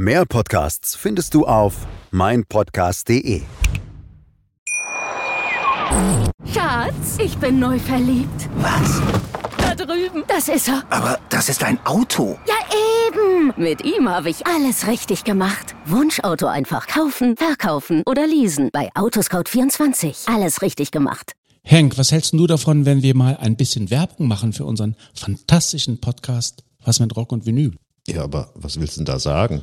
Mehr Podcasts findest du auf meinpodcast.de. Schatz, ich bin neu verliebt. Was? Da drüben. Das ist er. Aber das ist ein Auto. Ja, eben. Mit ihm habe ich alles richtig gemacht. Wunschauto einfach kaufen, verkaufen oder leasen. Bei Autoscout24. Alles richtig gemacht. Henk, was hältst du davon, wenn wir mal ein bisschen Werbung machen für unseren fantastischen Podcast Was mit Rock und Vinyl? Ja, aber was willst du denn da sagen?